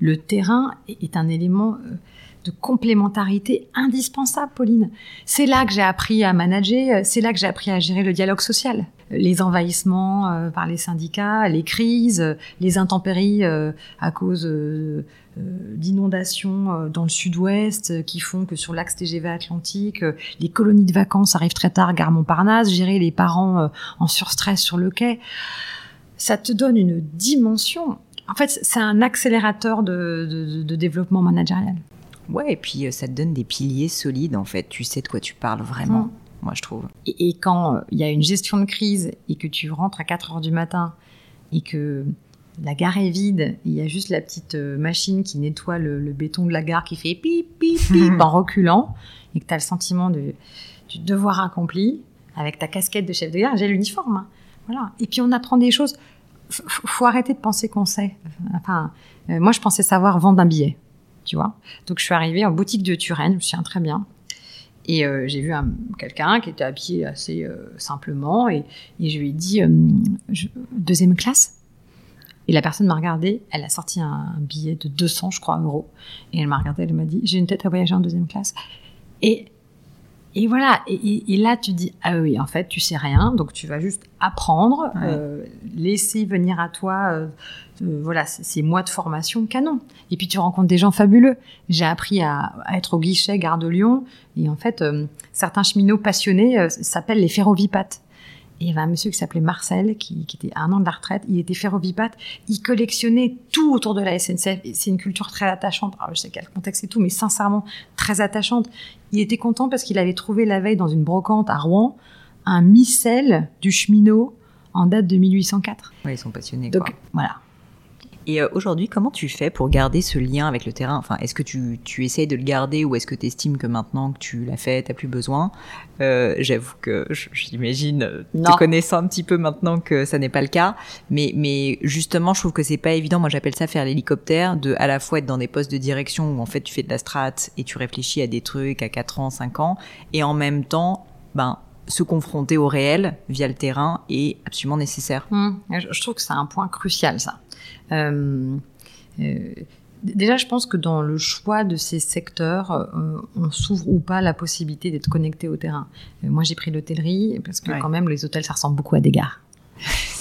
le terrain est un élément euh, de complémentarité indispensable, Pauline. C'est là que j'ai appris à manager, c'est là que j'ai appris à gérer le dialogue social. Les envahissements euh, par les syndicats, les crises, les intempéries euh, à cause euh, d'inondations dans le sud-ouest qui font que sur l'axe TGV Atlantique, les colonies de vacances arrivent très tard, gare Montparnasse, gérer les parents en surstress sur le quai. Ça te donne une dimension en fait, c'est un accélérateur de, de, développement managérial. Ouais, et puis euh, ça te donne des piliers solides, en fait. Tu sais de quoi tu parles vraiment, moi, je trouve. Et, quand euh, il y a une gestion de crise et que tu rentres à 4 heures du matin et que la gare est vide, il y a juste la petite euh, machine qui nettoie le, béton de la gare qui fait pip, pip, pip en reculant, et que tu as le sentiment de, du devoir accompli, avec ta casquette de chef de gare, j'ai l'uniforme. Hein. Voilà. Et puis on apprend des choses. faut arrêter de penser qu'on sait. Enfin, moi je pensais savoir vendre un billet tu vois. Donc je suis arrivée en boutique de Turenne, je me souviens très bien. Et euh, j'ai vu quelqu'un qui était habillé assez euh, simplement et, je lui ai dit euh, deuxième classe? Et la personne m'a regardé, elle a sorti un, billet de 200, je crois, euros. Et elle m'a regardé, elle m'a dit j'ai une tête à voyager en deuxième classe. Et et voilà, et, là tu dis ah oui en fait tu sais rien, donc tu vas juste apprendre, laisser venir à toi voilà, c'est mois de formation canon. Et puis tu rencontres des gens fabuleux. J'ai appris à, être au guichet Gare de Lyon. Et en fait, euh, certains cheminots passionnés euh, s'appellent les ferrovipates. Et il y avait un monsieur qui s'appelait Marcel, qui, était à un an de la retraite. Il était ferrovipate. Il collectionnait tout autour de la SNCF. C'est une culture très attachante. Alors, je sais quel contexte et tout, mais sincèrement, très attachante. Il était content parce qu'il avait trouvé la veille dans une brocante à Rouen un missel du cheminot en date de 1804. Oui, ils sont passionnés. Donc, voilà. Et euh, aujourd'hui, comment tu fais pour garder ce lien avec le terrain? Enfin, est-ce que tu, tu essayes de le garder ou est-ce que tu estimes que maintenant que tu l'as fait, tu plus besoin? Euh, J'avoue que j'imagine, euh, te connaissant un petit peu maintenant que ça n'est pas le cas. Mais, mais justement, je trouve que c'est pas évident. Moi, j'appelle ça faire l'hélicoptère, de à la fois être dans des postes de direction où en fait tu fais de la strat et tu réfléchis à des trucs à 4 ans, 5 ans, et en même temps, ben se confronter au réel via le terrain est absolument nécessaire. Mmh. Je trouve que c'est un point crucial, ça. Euh, euh, déjà, je pense que dans le choix de ces secteurs, euh, on s'ouvre ou pas la possibilité d'être connecté au terrain. moi, j'ai pris l'hôtellerie parce que quand même, les hôtels, ça ressemble beaucoup à des gares.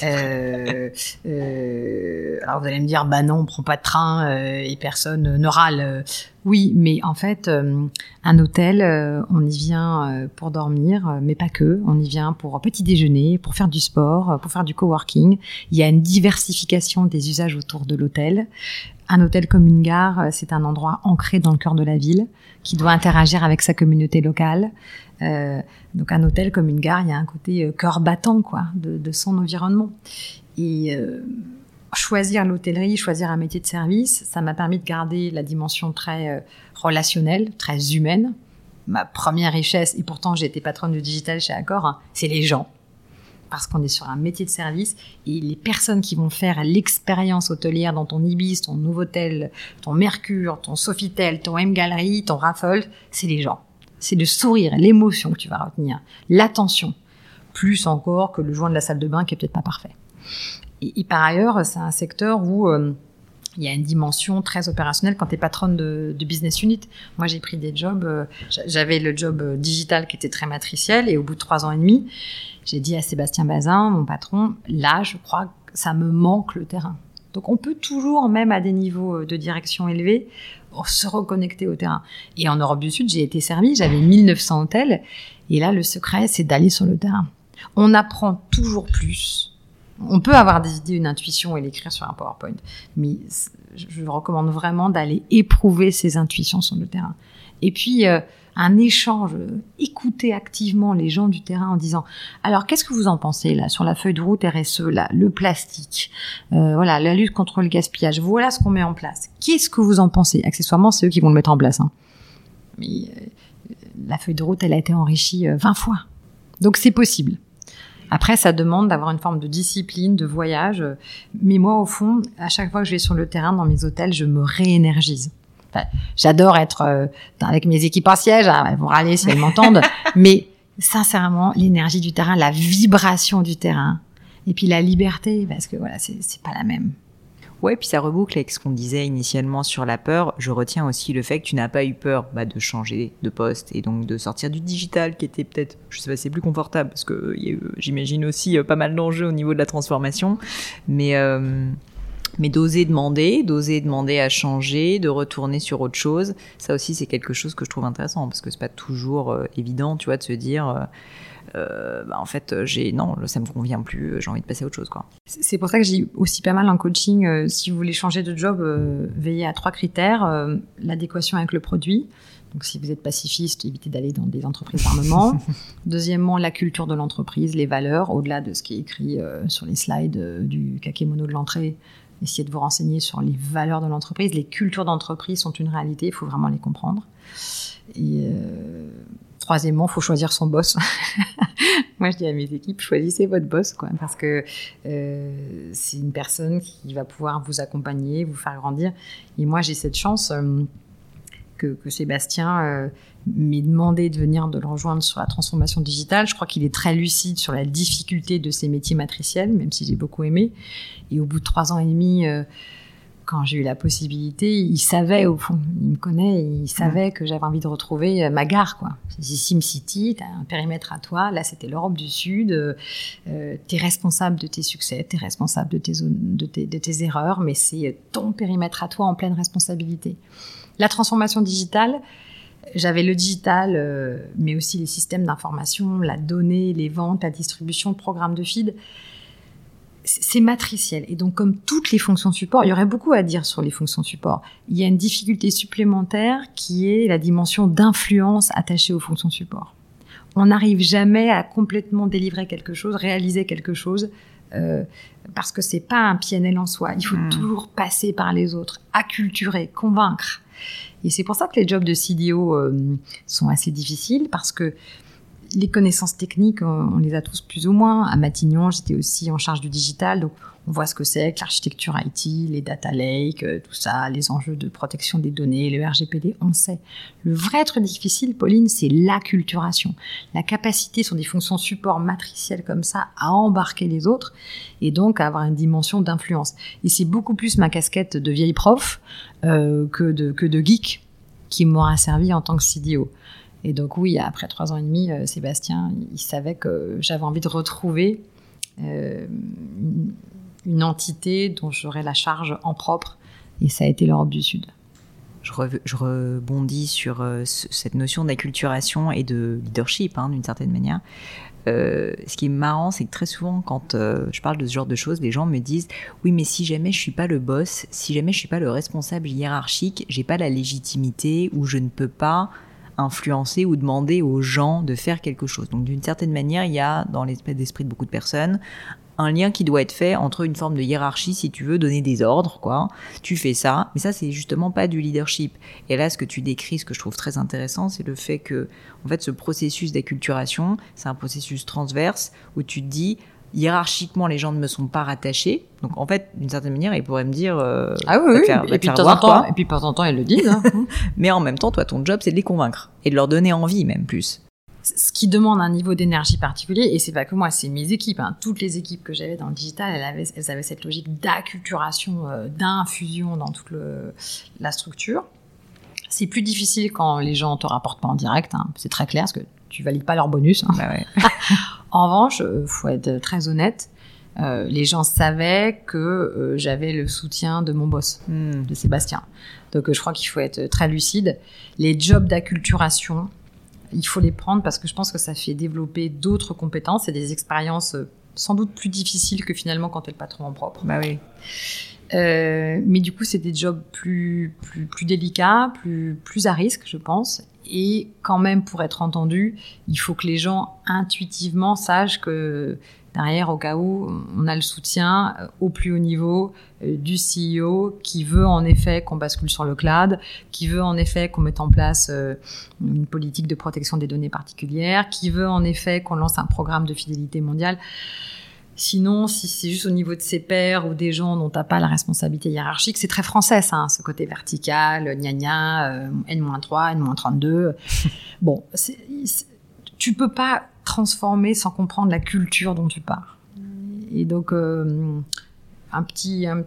Euh, euh, alors vous allez me dire, bah non, on prend pas de train euh, et personne ne râle. Oui, mais en fait, un hôtel, on y vient pour dormir, mais pas que. On y vient pour petit déjeuner, pour faire du sport, pour faire du coworking. Il y a une diversification des usages autour de l'hôtel. Un hôtel comme une gare, c'est un endroit ancré dans le cœur de la ville qui doit interagir avec sa communauté locale. Euh, donc un hôtel comme une gare, il y a un côté euh, cœur battant quoi de, son environnement. Et euh, choisir l'hôtellerie, choisir un métier de service, ça m'a permis de garder la dimension très relationnelle, très humaine. Ma première richesse, et pourtant j'ai été patronne du digital chez Accor, hein, c'est les gens parce qu'on est sur un métier de service et les personnes qui vont faire l'expérience hôtelière dans ton Ibis, ton Novotel, ton Mercure, ton Sofitel, ton M Gallery, ton Raffles, c'est les gens c'est le sourire, l'émotion que tu vas retenir, l'attention, plus encore que le joint de la salle de bain qui est peut-être pas parfait. Et, par ailleurs, c'est un secteur où euh, il y a une dimension très opérationnelle quand tu es patronne de, business unit. Moi, j'ai pris des jobs, euh, j'avais le job euh, digital qui était très matriciel et au bout de trois ans et demi, j'ai dit à Sébastien Bazin, mon patron, là, je crois que ça me manque le terrain. Donc on peut toujours, même à des niveaux de direction élevés, se reconnecter au terrain. Et en Europe du Sud, j'ai été servie, j'avais 1900 hôtels. Et là, le secret, c'est d'aller sur le terrain. On apprend toujours plus. On peut avoir des idées, une intuition et l'écrire sur un PowerPoint. Mais je recommande vraiment d'aller éprouver ces intuitions sur le terrain. Et puis, euh, un échange, écouter activement les gens du terrain en disant alors qu'est-ce que vous en pensez là sur la feuille de route RSE là, le plastique, euh, voilà la lutte contre le gaspillage, voilà ce qu'on met en place. Qu'est-ce que vous en pensez? Accessoirement, c'est eux qui vont le mettre en place. Hein. Mais euh, la feuille de route, elle a été enrichie 20 euh, fois, donc c'est possible. Après, ça demande d'avoir une forme de discipline, de voyage. Mais moi, au fond, à chaque fois que je vais sur le terrain dans mes hôtels, je me réénergise. J'adore être euh, avec mes équipes en siège, hein, elles vont râler si elles m'entendent, mais sincèrement, l'énergie du terrain, la vibration du terrain, et puis la liberté, parce que voilà, c'est pas la même. Ouais, puis ça reboucle avec ce qu'on disait initialement sur la peur. Je retiens aussi le fait que tu n'as pas eu peur bah, de changer de poste et donc de sortir du digital qui était peut-être, je sais pas, c'est plus confortable parce que j'imagine aussi euh, pas mal d'enjeux au niveau de la transformation. Mais euh, mais d'oser demander, d'oser demander à changer, de retourner sur autre chose, ça aussi c'est quelque chose que je trouve intéressant parce que c'est pas toujours euh, évident, tu vois, de se dire. Euh, euh bah en fait, j'ai non, ça me convient plus, j'ai envie de passer à autre chose, quoi. C'est pour ça que j'ai aussi pas mal en coaching. Euh, si vous voulez changer de job, veillez à trois critères l'adéquation avec le produit. Donc, si vous êtes pacifiste, évitez d'aller dans des entreprises d'armement. Deuxièmement, la culture de l'entreprise, les valeurs, au-delà de ce qui est écrit sur les slides du kakémono de l'entrée essayez de vous renseigner sur les valeurs de l'entreprise. Les cultures d'entreprise sont une réalité, il faut vraiment les comprendre. Et euh, troisièmement, il faut choisir son boss. Moi, je dis à mes équipes, choisissez votre boss, parce que euh, c'est une personne qui va pouvoir vous accompagner, vous faire grandir. Et moi, j'ai cette chance. Euh, que, Sébastien euh, m'ait demandé de venir de le rejoindre sur la transformation digitale. Je crois qu'il est très lucide sur la difficulté de ces métiers matriciels, même si j'ai beaucoup aimé. Et au bout de trois ans et demi, euh, quand j'ai eu la possibilité, il savait au fond, il me connaît, il savait que j'avais envie de retrouver euh, ma gare, quoi. C'est SimCity, t'as un périmètre à toi. Là, c'était l'Europe du Sud. Euh, t'es responsable de tes succès, t'es responsable de tes, de tes, de tes erreurs, mais c'est ton périmètre à toi en pleine responsabilité. La transformation digitale, j'avais le digital, euh, mais aussi les systèmes d'information, la donnée, les ventes, la distribution, le programme de feed. C'est matriciel. Et donc, comme toutes les fonctions support, il y aurait beaucoup à dire sur les fonctions support. Il y a une difficulté supplémentaire qui est la dimension d'influence attachée aux fonctions support. On n'arrive jamais à complètement délivrer quelque chose, réaliser quelque chose, euh, parce que c'est pas un PNL en soi. Il faut hmm. toujours passer par les autres, acculturer, convaincre. Et c'est pour ça que les jobs de CDO euh, sont assez difficiles parce que les connaissances techniques, on, les a tous plus ou moins. À Matignon, j'étais aussi en charge du digital, donc on voit ce que c'est que l'architecture IT, les data lakes, euh, tout ça, les enjeux de protection des données, le RGPD, on sait. Le vrai truc difficile, Pauline, c'est l'acculturation. La capacité sur des fonctions support matricielles comme ça à embarquer les autres et donc à avoir une dimension d'influence. Et c'est beaucoup plus ma casquette de vieille prof euh, que, de, que de geek qui m'aura servi en tant que CDO. Et donc oui, après trois ans et demi, euh, Sébastien, il savait que j'avais envie de retrouver euh, une entité dont j'aurais la charge en propre, et ça a été l'Europe du Sud. Je, rebondis sur euh, cette notion d'acculturation et de leadership, hein, d'une certaine manière. ce qui est marrant, c'est que très souvent, quand je parle de ce genre de choses, les gens me disent oui, mais si jamais je suis pas le boss, si jamais je suis pas le responsable hiérarchique, j'ai pas la légitimité ou je ne peux pas influencer ou demander aux gens de faire quelque chose. Donc d'une certaine manière, il y a dans l'esprit d'esprit de beaucoup de personnes un lien qui doit être fait entre une forme de hiérarchie, si tu veux, donner des ordres, quoi. Tu fais ça, mais ça, c'est justement pas du leadership. Et là, ce que tu décris, ce que je trouve très intéressant, c'est le fait que, en fait, ce processus d'acculturation, c'est un processus transverse où tu te dis, hiérarchiquement, les gens ne me sont pas rattachés. Donc, en fait, d'une certaine manière, ils pourraient me dire. Euh, ah oui, oui. et, puis, de temps en temps, et puis, de temps en temps, ils le disent. Hein. Mais en même temps, toi, ton job, c'est de les convaincre et de leur donner envie, même plus. Ce qui demande un niveau d'énergie particulier, et c'est pas que moi, c'est mes équipes. Hein. Toutes les équipes que j'avais dans le digital, elles avaient, elles avaient cette logique d'acculturation, euh, d'infusion dans toute le, la structure. C'est plus difficile quand les gens te rapportent pas en direct. Hein. C'est très clair, parce que tu valides pas leur bonus. Hein. Bah en revanche, euh, faut être très honnête. Euh, les gens savaient que euh, j'avais le soutien de mon boss, hmm. de Sébastien. Donc je crois qu'il faut être très lucide. Les jobs d'acculturation, il faut les prendre parce que je pense que ça fait développer d'autres compétences et des expériences sans doute plus difficiles que finalement quand t'es le patron en propre. Bah oui. mais du coup, c'est des jobs plus, plus, plus délicats, plus, plus à risque, je pense. Et quand même, pour être entendu, il faut que les gens intuitivement sachent que derrière, au cas où, on a le soutien euh, au plus haut niveau euh, du CEO qui veut en effet qu'on bascule sur le cloud, qui veut en effet qu'on mette en place euh, une politique de protection des données particulières, qui veut en effet qu'on lance un programme de fidélité mondiale. Sinon, si c'est juste au niveau de ses pairs ou des gens dont t'as pas la responsabilité hiérarchique, c'est très français, ça, hein, ce côté vertical, gna gna, euh, N-3, N-32. bon, tu peux pas transformer sans comprendre la culture dont tu pars. Et donc, euh, un petit, un,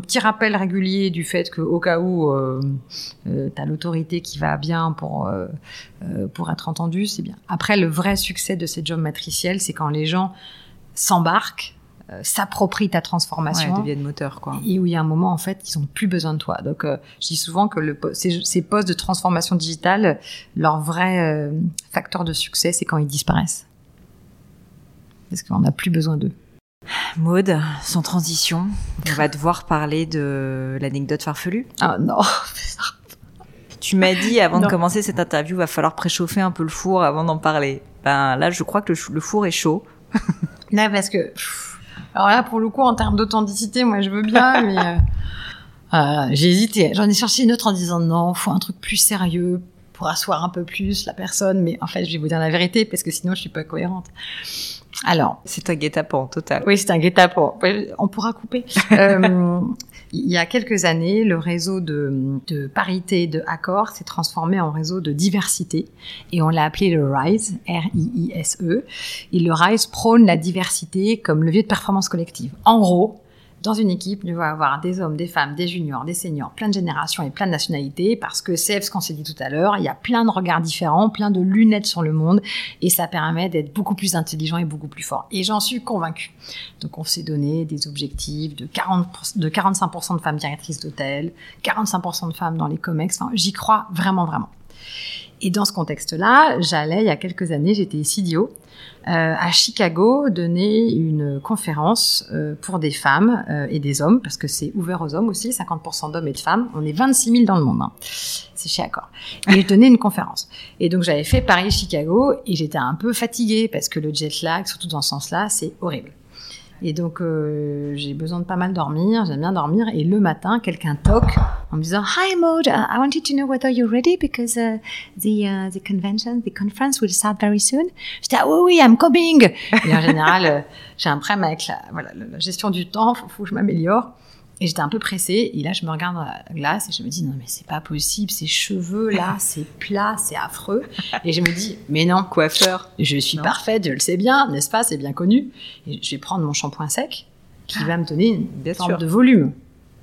petit rappel régulier du fait que au cas où euh, euh tu as l'autorité qui va bien pour, pour être entendu, c'est bien. Après, le vrai succès de ces jobs matriciels, c'est quand les gens s'embarquent, euh, s'approprient ta transformation. Ouais, deviennent moteur, quoi. Et où il y a un moment, en fait, ils ont plus besoin de toi. Donc, euh, je dis souvent que le, ces, ces, postes de transformation digitale, leur vrai euh, facteur de succès, c'est quand ils disparaissent. Parce qu'on n'a plus besoin d'eux. Maude, sans transition, on va devoir parler de l'anecdote farfelue. Ah non Tu m'as dit avant de commencer cette interview, va falloir préchauffer un peu le four avant d'en parler. Ben là, je crois que le four est chaud. Là, parce que. alors là, pour le coup, en termes d'authenticité, moi, je veux bien, mais. Euh, euh, j'ai hésité. J'en ai cherché une autre en disant non, faut un truc plus sérieux pour asseoir un peu plus la personne. Mais en fait, je vais vous dire la vérité parce que sinon, je suis pas cohérente. Alors. C'est un guet-apens total. Oui, c'est un guet-apens. On pourra couper. euh, il y a quelques années, le réseau de, de parité de Accor s'est transformé en réseau de diversité et on l'a appelé le RISE, R-I-I-S-E. Et le RISE prône la diversité comme levier de performance collective. En gros, dans une équipe, il va avoir des hommes, des femmes, des juniors, des seniors, plein de générations et plein de nationalités, parce que c'est ce qu'on s'est dit tout à l'heure, il y a plein de regards différents, plein de lunettes sur le monde, et ça permet d'être beaucoup plus intelligent et beaucoup plus fort. Et j'en suis convaincue. Donc on s'est donné des objectifs de, 40, de 45% de femmes directrices d'hôtel, 45% de femmes dans les COMEX, j'y crois vraiment, vraiment. Et dans ce contexte-là, j'allais, il y a quelques années, j'étais CDO, à Chicago, donner une conférence euh, pour des femmes euh, et des hommes, parce que c'est ouvert aux hommes aussi, 50% d'hommes et de femmes. On est 26 000 dans le monde. Hein. C'est chez Accor. Et je donnais une conférence. Et donc j'avais fait Paris-Chicago et j'étais un peu fatiguée, parce que le jet lag, surtout dans ce sens-là, c'est horrible. Et donc, euh, j'ai besoin de pas mal dormir, j'aime bien dormir. Et le matin, quelqu'un toque en me disant Hi Maud, uh, I wanted to know whether you're ready because uh, the, uh, the convention, the conference will start very soon. J'étais ah oui, oui, I'm coming. Et en général, euh, j'ai un problème avec la, voilà, la gestion du temps, faut, faut que je m'améliore. Et j'étais un peu pressée. Et là, je me regarde dans la glace et je me dis, non, mais c'est pas possible. Ces cheveux là, c'est plat, c'est affreux. Et je me dis, mais non, coiffeur, je suis parfaite, je le sais bien, n'est-ce pas? C'est bien connu. Et je vais prendre mon shampoing sec qui Ah, va me donner une forme de volume.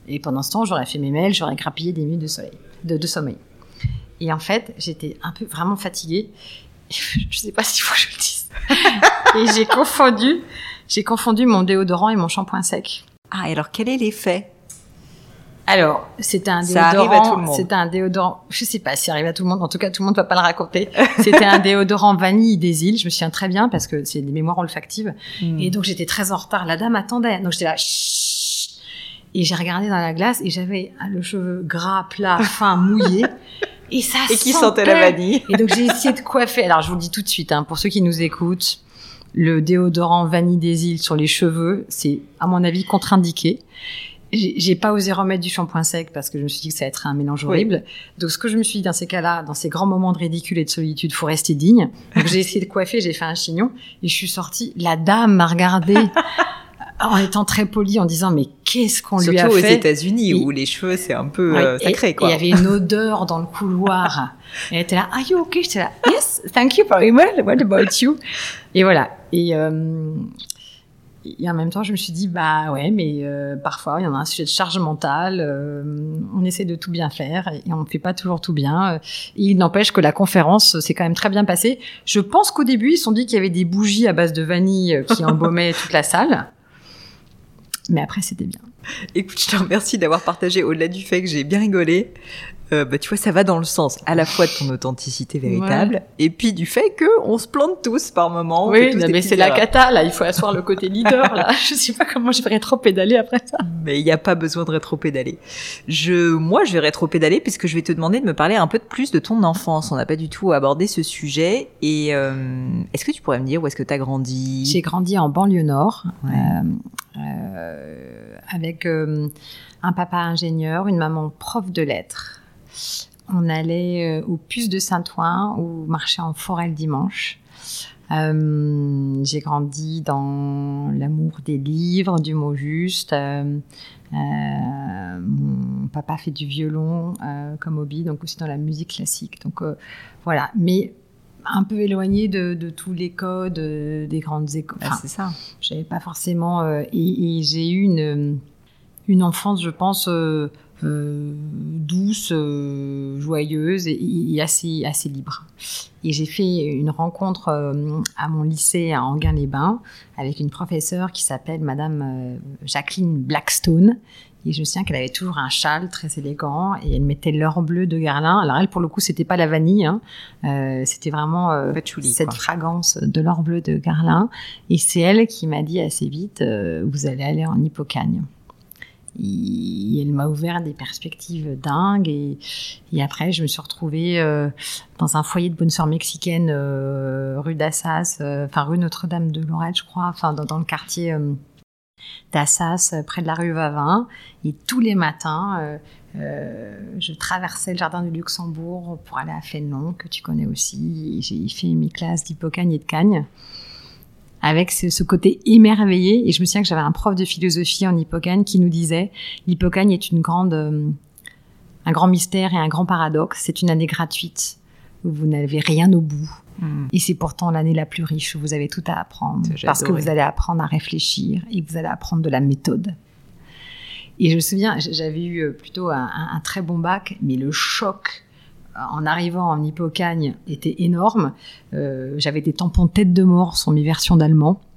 Et pendant ce temps, j'aurais fait mes mails, j'aurais grappillé des minutes de, soleil, de, de sommeil. Et en fait, j'étais un peu vraiment fatiguée. Je sais pas s'il faut que je le dise. et j'ai confondu, j'ai confondu mon déodorant et mon shampoing sec. Ah, et alors quel est l'effet? Alors, c'était un Ça arrive déodorant. à tout le monde. C'était un déodorant. Je sais pas si arrive à tout le monde. En tout cas, tout le monde va pas le raconter. C'était un déodorant vanille des îles. Je me souviens très bien parce que c'est des mémoires olfactives. Hmm. Et donc, j'étais très en retard. La dame attendait. Donc, j'étais là. Chut. Et j'ai regardé dans la glace et j'avais ah, le cheveu gras, plat, fin, mouillé. Et ça Et qui sentait la vanille Et donc, j'ai essayé de coiffer. Alors, je vous le dis tout de suite, hein, pour ceux qui nous écoutent, le déodorant vanille des îles sur les cheveux, c'est, à mon avis, contre-indiqué. J'ai pas osé remettre du shampoing sec parce que je me suis dit que ça allait être un mélange Oui. horrible. Donc, ce que je me suis dit dans ces cas-là, dans ces grands moments de ridicule et de solitude, faut rester digne. Donc, j'ai essayé de coiffer, j'ai fait un chignon et je suis sortie. La dame m'a regardée en étant très polie, en disant mais qu'est-ce qu'on lui Surtout a aux fait États-Unis Et- où les cheveux c'est un peu Ouais, euh, et- sacré et quoi. Il y avait une odeur dans le couloir. Elle était là, Are you okay? J'étais là, Yes, thank you very well. What about you? Et voilà. Et, euh, et en même temps, je me suis dit, bah ouais, mais euh, parfois, il y en a un sujet de charge mentale. euh, on essaie de tout bien faire et on ne fait pas toujours tout bien. Et il n'empêche que la conférence s'est quand même très bien passée. Je pense qu'au début, ils se sont dit qu'il y avait des bougies à base de vanille euh, qui embaumaient toute la salle. Mais après, c'était bien. Écoute, je te remercie d'avoir partagé au-delà du fait que j'ai bien rigolé. Euh, bah, tu vois, ça va dans le sens à la fois de ton authenticité véritable et puis du fait que on se plante tous par moment. Oui, non, mais c'est la cata, là. Il faut asseoir le côté leader, là. Je sais pas comment je vais rétro-pédaler après ça. Mais il n'y a pas besoin de rétro-pédaler. Je, moi, je vais rétro-pédaler puisque je vais te demander de me parler un peu de plus de ton enfance. On n'a pas du tout abordé ce sujet. Et euh, est-ce que tu pourrais me dire où est-ce que tu as grandi? J'ai grandi en banlieue nord, Ouais. euh, euh, avec euh, un papa ingénieur, une maman prof de lettres. On allait euh, au puce de Saint-Ouen ou marchait en forêt le dimanche. Euh, j'ai grandi dans l'amour des livres, du mot juste. Euh, euh, mon papa fait du violon comme hobby, donc aussi dans la musique classique. Donc voilà, mais un peu éloigné de, de tous les codes des grandes écoles. Ah, Enfin, C'est ça. j'avais pas forcément et, et j'ai eu une une enfance je pense euh, douce euh, joyeuse et, et assez assez libre et j'ai fait une rencontre euh, à mon lycée à Anguin-les-Bains avec une professeure qui s'appelle Madame euh, Jacqueline Blackstone et je me souviens qu'elle avait toujours un châle très élégant et elle mettait l'or bleu de Guerlain. Alors elle, pour le coup, c'était pas la vanille, hein. Euh, c'était vraiment euh, Patchouli, cette quoi. fragrance de l'or bleu de Guerlain. Et c'est elle qui m'a dit assez vite, euh, vous allez aller en Hippocagne. Elle m'a ouvert des perspectives dingues. Et, après, je me suis retrouvée euh, dans un foyer de bonne sœur mexicaine, euh, rue d'Assas, euh, enfin rue Notre-Dame de Lorette, je crois, enfin dans, le quartier d'Assas, près de la rue Vavin. Et tous les matins, je traversais le jardin du Luxembourg pour aller à Fénelon, que tu connais aussi. J'ai fait mes classes d'Hippocagne et de Cagne avec ce, ce côté émerveillé. Et je me souviens que j'avais un prof de philosophie en Hippocagne qui nous disait l'Hippocagne est une grande, euh, un grand mystère et un grand paradoxe. C'est une année gratuite où vous n'avez rien au bout. Hmm. Et c'est pourtant l'année la plus riche où vous avez tout à apprendre. Parce que vous allez apprendre à réfléchir et vous allez apprendre de la méthode. Et je me souviens, j'avais eu euh, plutôt un, un- un très bon bac, mais le choc en arrivant en Hippocagne était énorme. Euh, j'avais des tampons tête de mort sur mes versions d'allemand.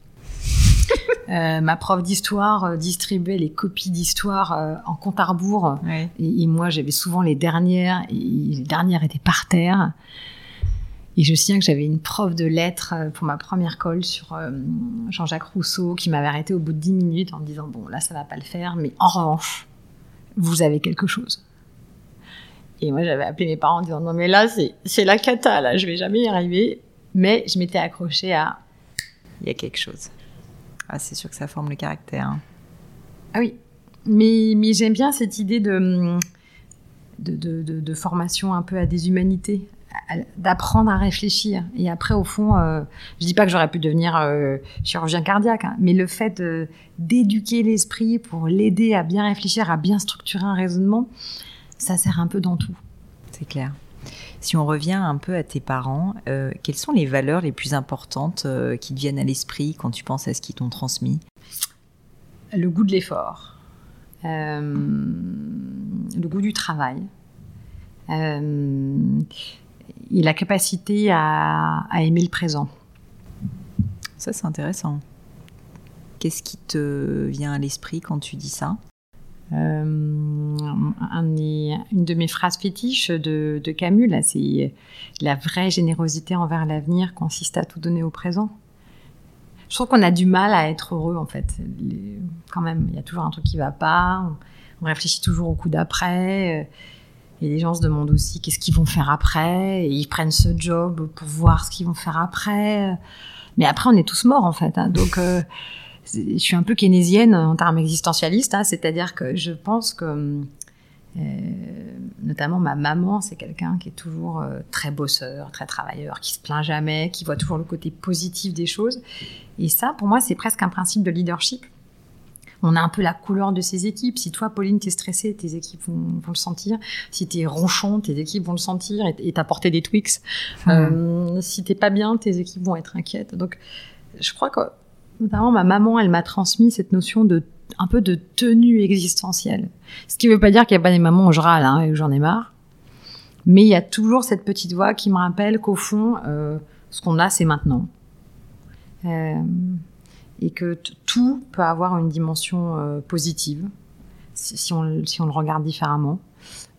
Euh, ma prof d'histoire euh, distribuait les copies d'histoire euh, en compte à rebours. Ouais. Et, et moi, j'avais souvent les dernières, et les dernières étaient par terre. Et je me souviens que j'avais une prof de lettres euh, pour ma première colle sur euh, Jean-Jacques Rousseau qui m'avait arrêté au bout de 10 minutes en me disant Bon, là, ça va pas le faire, mais en revanche, vous avez quelque chose. Et moi, j'avais appelé mes parents en disant Non, mais là, c'est la cata, là, je vais jamais y arriver. Mais je m'étais accrochée à Il y a quelque chose. Ah, c'est sûr que ça forme le caractère. Hein. Ah oui, mais, mais j'aime bien cette idée de, de, de, formation un peu à des humanités, d'apprendre à réfléchir. Et après, au fond, euh, je dis pas que j'aurais pu devenir euh, chirurgien cardiaque, hein, mais le fait d'éduquer l'esprit pour l'aider à bien réfléchir, à bien structurer un raisonnement, ça sert un peu dans tout. C'est clair. Si on revient un peu à tes parents, euh, quelles sont les valeurs les plus importantes qui te viennent à l'esprit quand tu penses à ce qu'ils t'ont transmis? Le goût de l'effort, le goût du travail, euh, et la capacité à, aimer le présent. Ça, c'est intéressant. Qu'est-ce qui te vient à l'esprit quand tu dis ça? Euh, une de mes phrases fétiches de, Camus, c'est la vraie générosité envers l'avenir consiste à tout donner au présent. Je trouve qu'on a du mal à être heureux, en fait. quand même, il y a toujours un truc qui va pas. On, réfléchit toujours au coup d'après. Et les gens se demandent aussi qu'est-ce qu'ils vont faire après. Et ils prennent ce job pour voir ce qu'ils vont faire après. Mais après, on est tous morts, en fait. Hein. Donc, euh, je suis un peu keynésienne en termes existentialistes. Hein. C'est-à-dire que je pense que, euh, notamment ma maman, c'est quelqu'un qui est toujours euh, très bosseur, très travailleur, qui se plaint jamais, qui voit toujours le côté positif des choses. Et ça, pour moi, c'est presque un principe de leadership on a un peu la couleur de ses équipes. Si toi, Pauline, t'es stressée, tes équipes vont, le sentir. Si t'es ronchon, tes équipes vont le sentir et t'apporter des Twix. Hmm. Euh, si t'es pas bien, tes équipes vont être inquiètes. Donc, je crois que, notamment, ma maman, elle m'a transmis cette notion de un peu de tenue existentielle. Ce qui veut pas dire qu'il n'y a pas des mamans où je râle hein, et où j'en ai marre. Mais il y a toujours cette petite voix qui me rappelle qu'au fond, euh, ce qu'on a, c'est maintenant. Euh, et que tout peut avoir une dimension euh, positive si, on, le regarde différemment.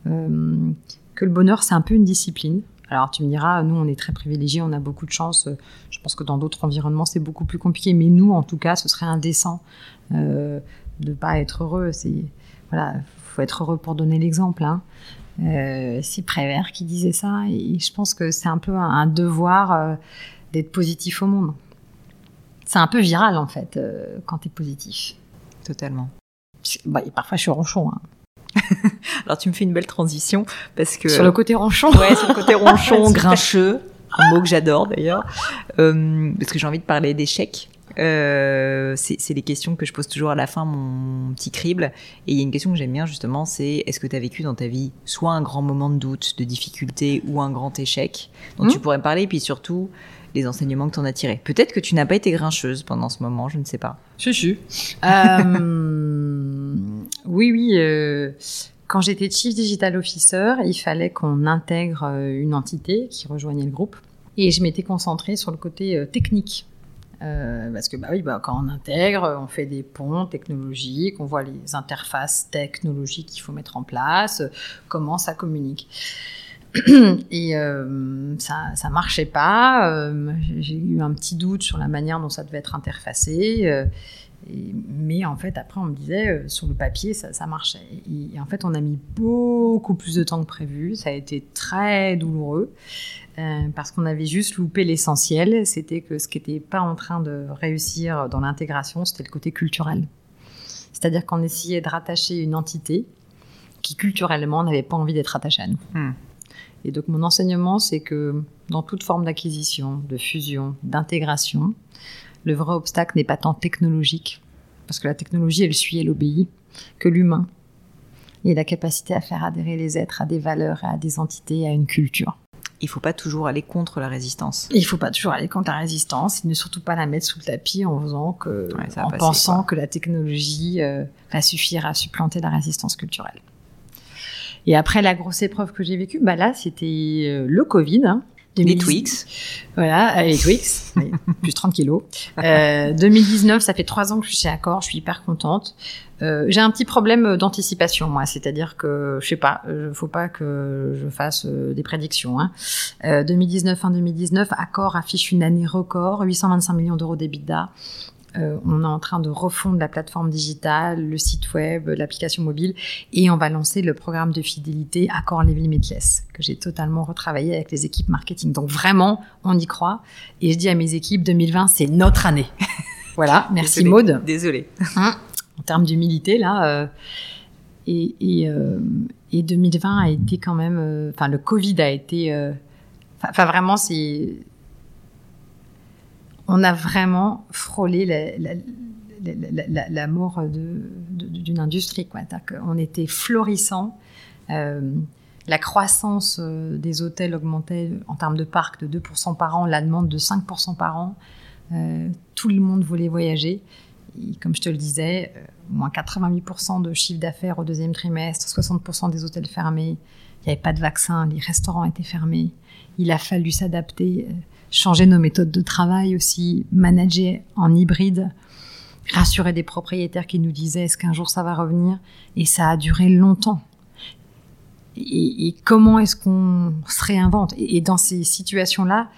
Que le bonheur, c'est un peu une discipline. Alors tu me diras, nous on est très privilégiés, on a beaucoup de chance. Je pense que dans d'autres environnements c'est beaucoup plus compliqué, mais nous en tout cas, ce serait indécent de pas être heureux. C'est voilà, faut être heureux pour donner l'exemple. Hein. Euh, c'est Prévert qui disait ça, et je pense que c'est un peu un, devoir euh, d'être positif au monde c'est un peu viral en fait euh, quand tu es positif. Totalement. Bah, et parfois je suis ronchon. Hein. Alors tu me fais une belle transition parce que sur le côté ronchon. Ouais, sur le côté ronchon, grincheux, un mot que j'adore d'ailleurs, parce que j'ai envie de parler d'échecs. Euh, c'est les questions que je pose toujours à la fin, mon petit crible. Et il y a une question que j'aime bien justement, c'est est-ce que tu as vécu dans ta vie soit un grand moment de doute, de difficulté ou un grand échec dont tu mmh. pourrais me parler, et puis surtout les enseignements que tu en as tirés? Peut-être que tu n'as pas été grincheuse pendant ce moment, je ne sais pas. Si. Euh, oui, oui. Euh, quand j'étais Chief Digital Officer, il fallait qu'on intègre euh, une entité qui rejoignait le groupe. Et je m'étais concentrée sur le côté technique. Parce que bah oui, bah, quand on intègre, on fait des ponts technologiques, on voit les interfaces technologiques qu'il faut mettre en place, comment ça communique. et euh, ça, ça marchait pas. Euh, j'ai eu un petit doute sur la manière dont ça devait être interfacé. Euh, mais en fait, après, on me disait, sur le papier, ça marchait. Et, en fait, on a mis beaucoup plus de temps que prévu. Ça a été très douloureux parce qu'on avait juste loupé l'essentiel. C'était que ce qui n'était pas en train de réussir dans l'intégration, c'était le côté culturel. C'est-à-dire qu'on essayait de rattacher une entité qui culturellement n'avait pas envie d'être attachée à nous. Hmm. Et donc mon enseignement, c'est que dans toute forme d'acquisition, de fusion, d'intégration, le vrai obstacle n'est pas tant technologique, parce que la technologie, elle suit, elle obéit, que l'humain et la capacité à faire adhérer les êtres à des valeurs, à des entités, à une culture. Il ne faut pas toujours aller contre la résistance. Il ne faut pas toujours aller contre la résistance, et ne surtout pas la mettre sous le tapis en faisant que, en pensant que la technologie euh, va suffire à supplanter la résistance culturelle. Et après la grosse épreuve que j'ai vécue, bah là, c'était euh, le Covid. Hein, les Twix. Voilà, euh, les Twix, plus 30 kilos. Euh, 2019, ça fait trois ans que je suis chez Accor, je suis hyper contente. Euh, j'ai un petit problème d'anticipation, moi, c'est-à-dire que, je sais pas, il faut pas que je fasse euh, des prédictions. Hein. 2019, fin 2019, Accor affiche une année record, 825 millions d'euros d'EBITDA. Euh, on est en train de refondre la plateforme digitale, le site web, l'application mobile, et on va lancer le programme de fidélité Accor Level Limitless, que j'ai totalement retravaillé avec les équipes marketing. Donc vraiment, on y croit. Et je dis à mes équipes, 2020, c'est notre année. Voilà, merci Maude. Désolée. Hein, en termes d'humilité, là, et, et, et, 2020 a été quand même, enfin le Covid a été, enfin vraiment c'est, on a vraiment frôlé la, mort d'une industrie. On était florissant. Euh, la croissance euh, des hôtels augmentait en termes de parc de 2% par an, la demande de 5% par an. Euh, tout le monde voulait voyager. Comme je te le disais, moins 88% de chiffre d'affaires au deuxième trimestre, 60% des hôtels fermés. Il n'y avait pas de vaccin, les restaurants étaient fermés. Il a fallu s'adapter, changer nos méthodes de travail aussi, manager en hybride rassurer des propriétaires qui nous disaient est-ce qu'un jour ça va revenir? Et ça a duré longtemps. Et, comment est-ce qu'on se réinvente? Et, dans ces situations-là,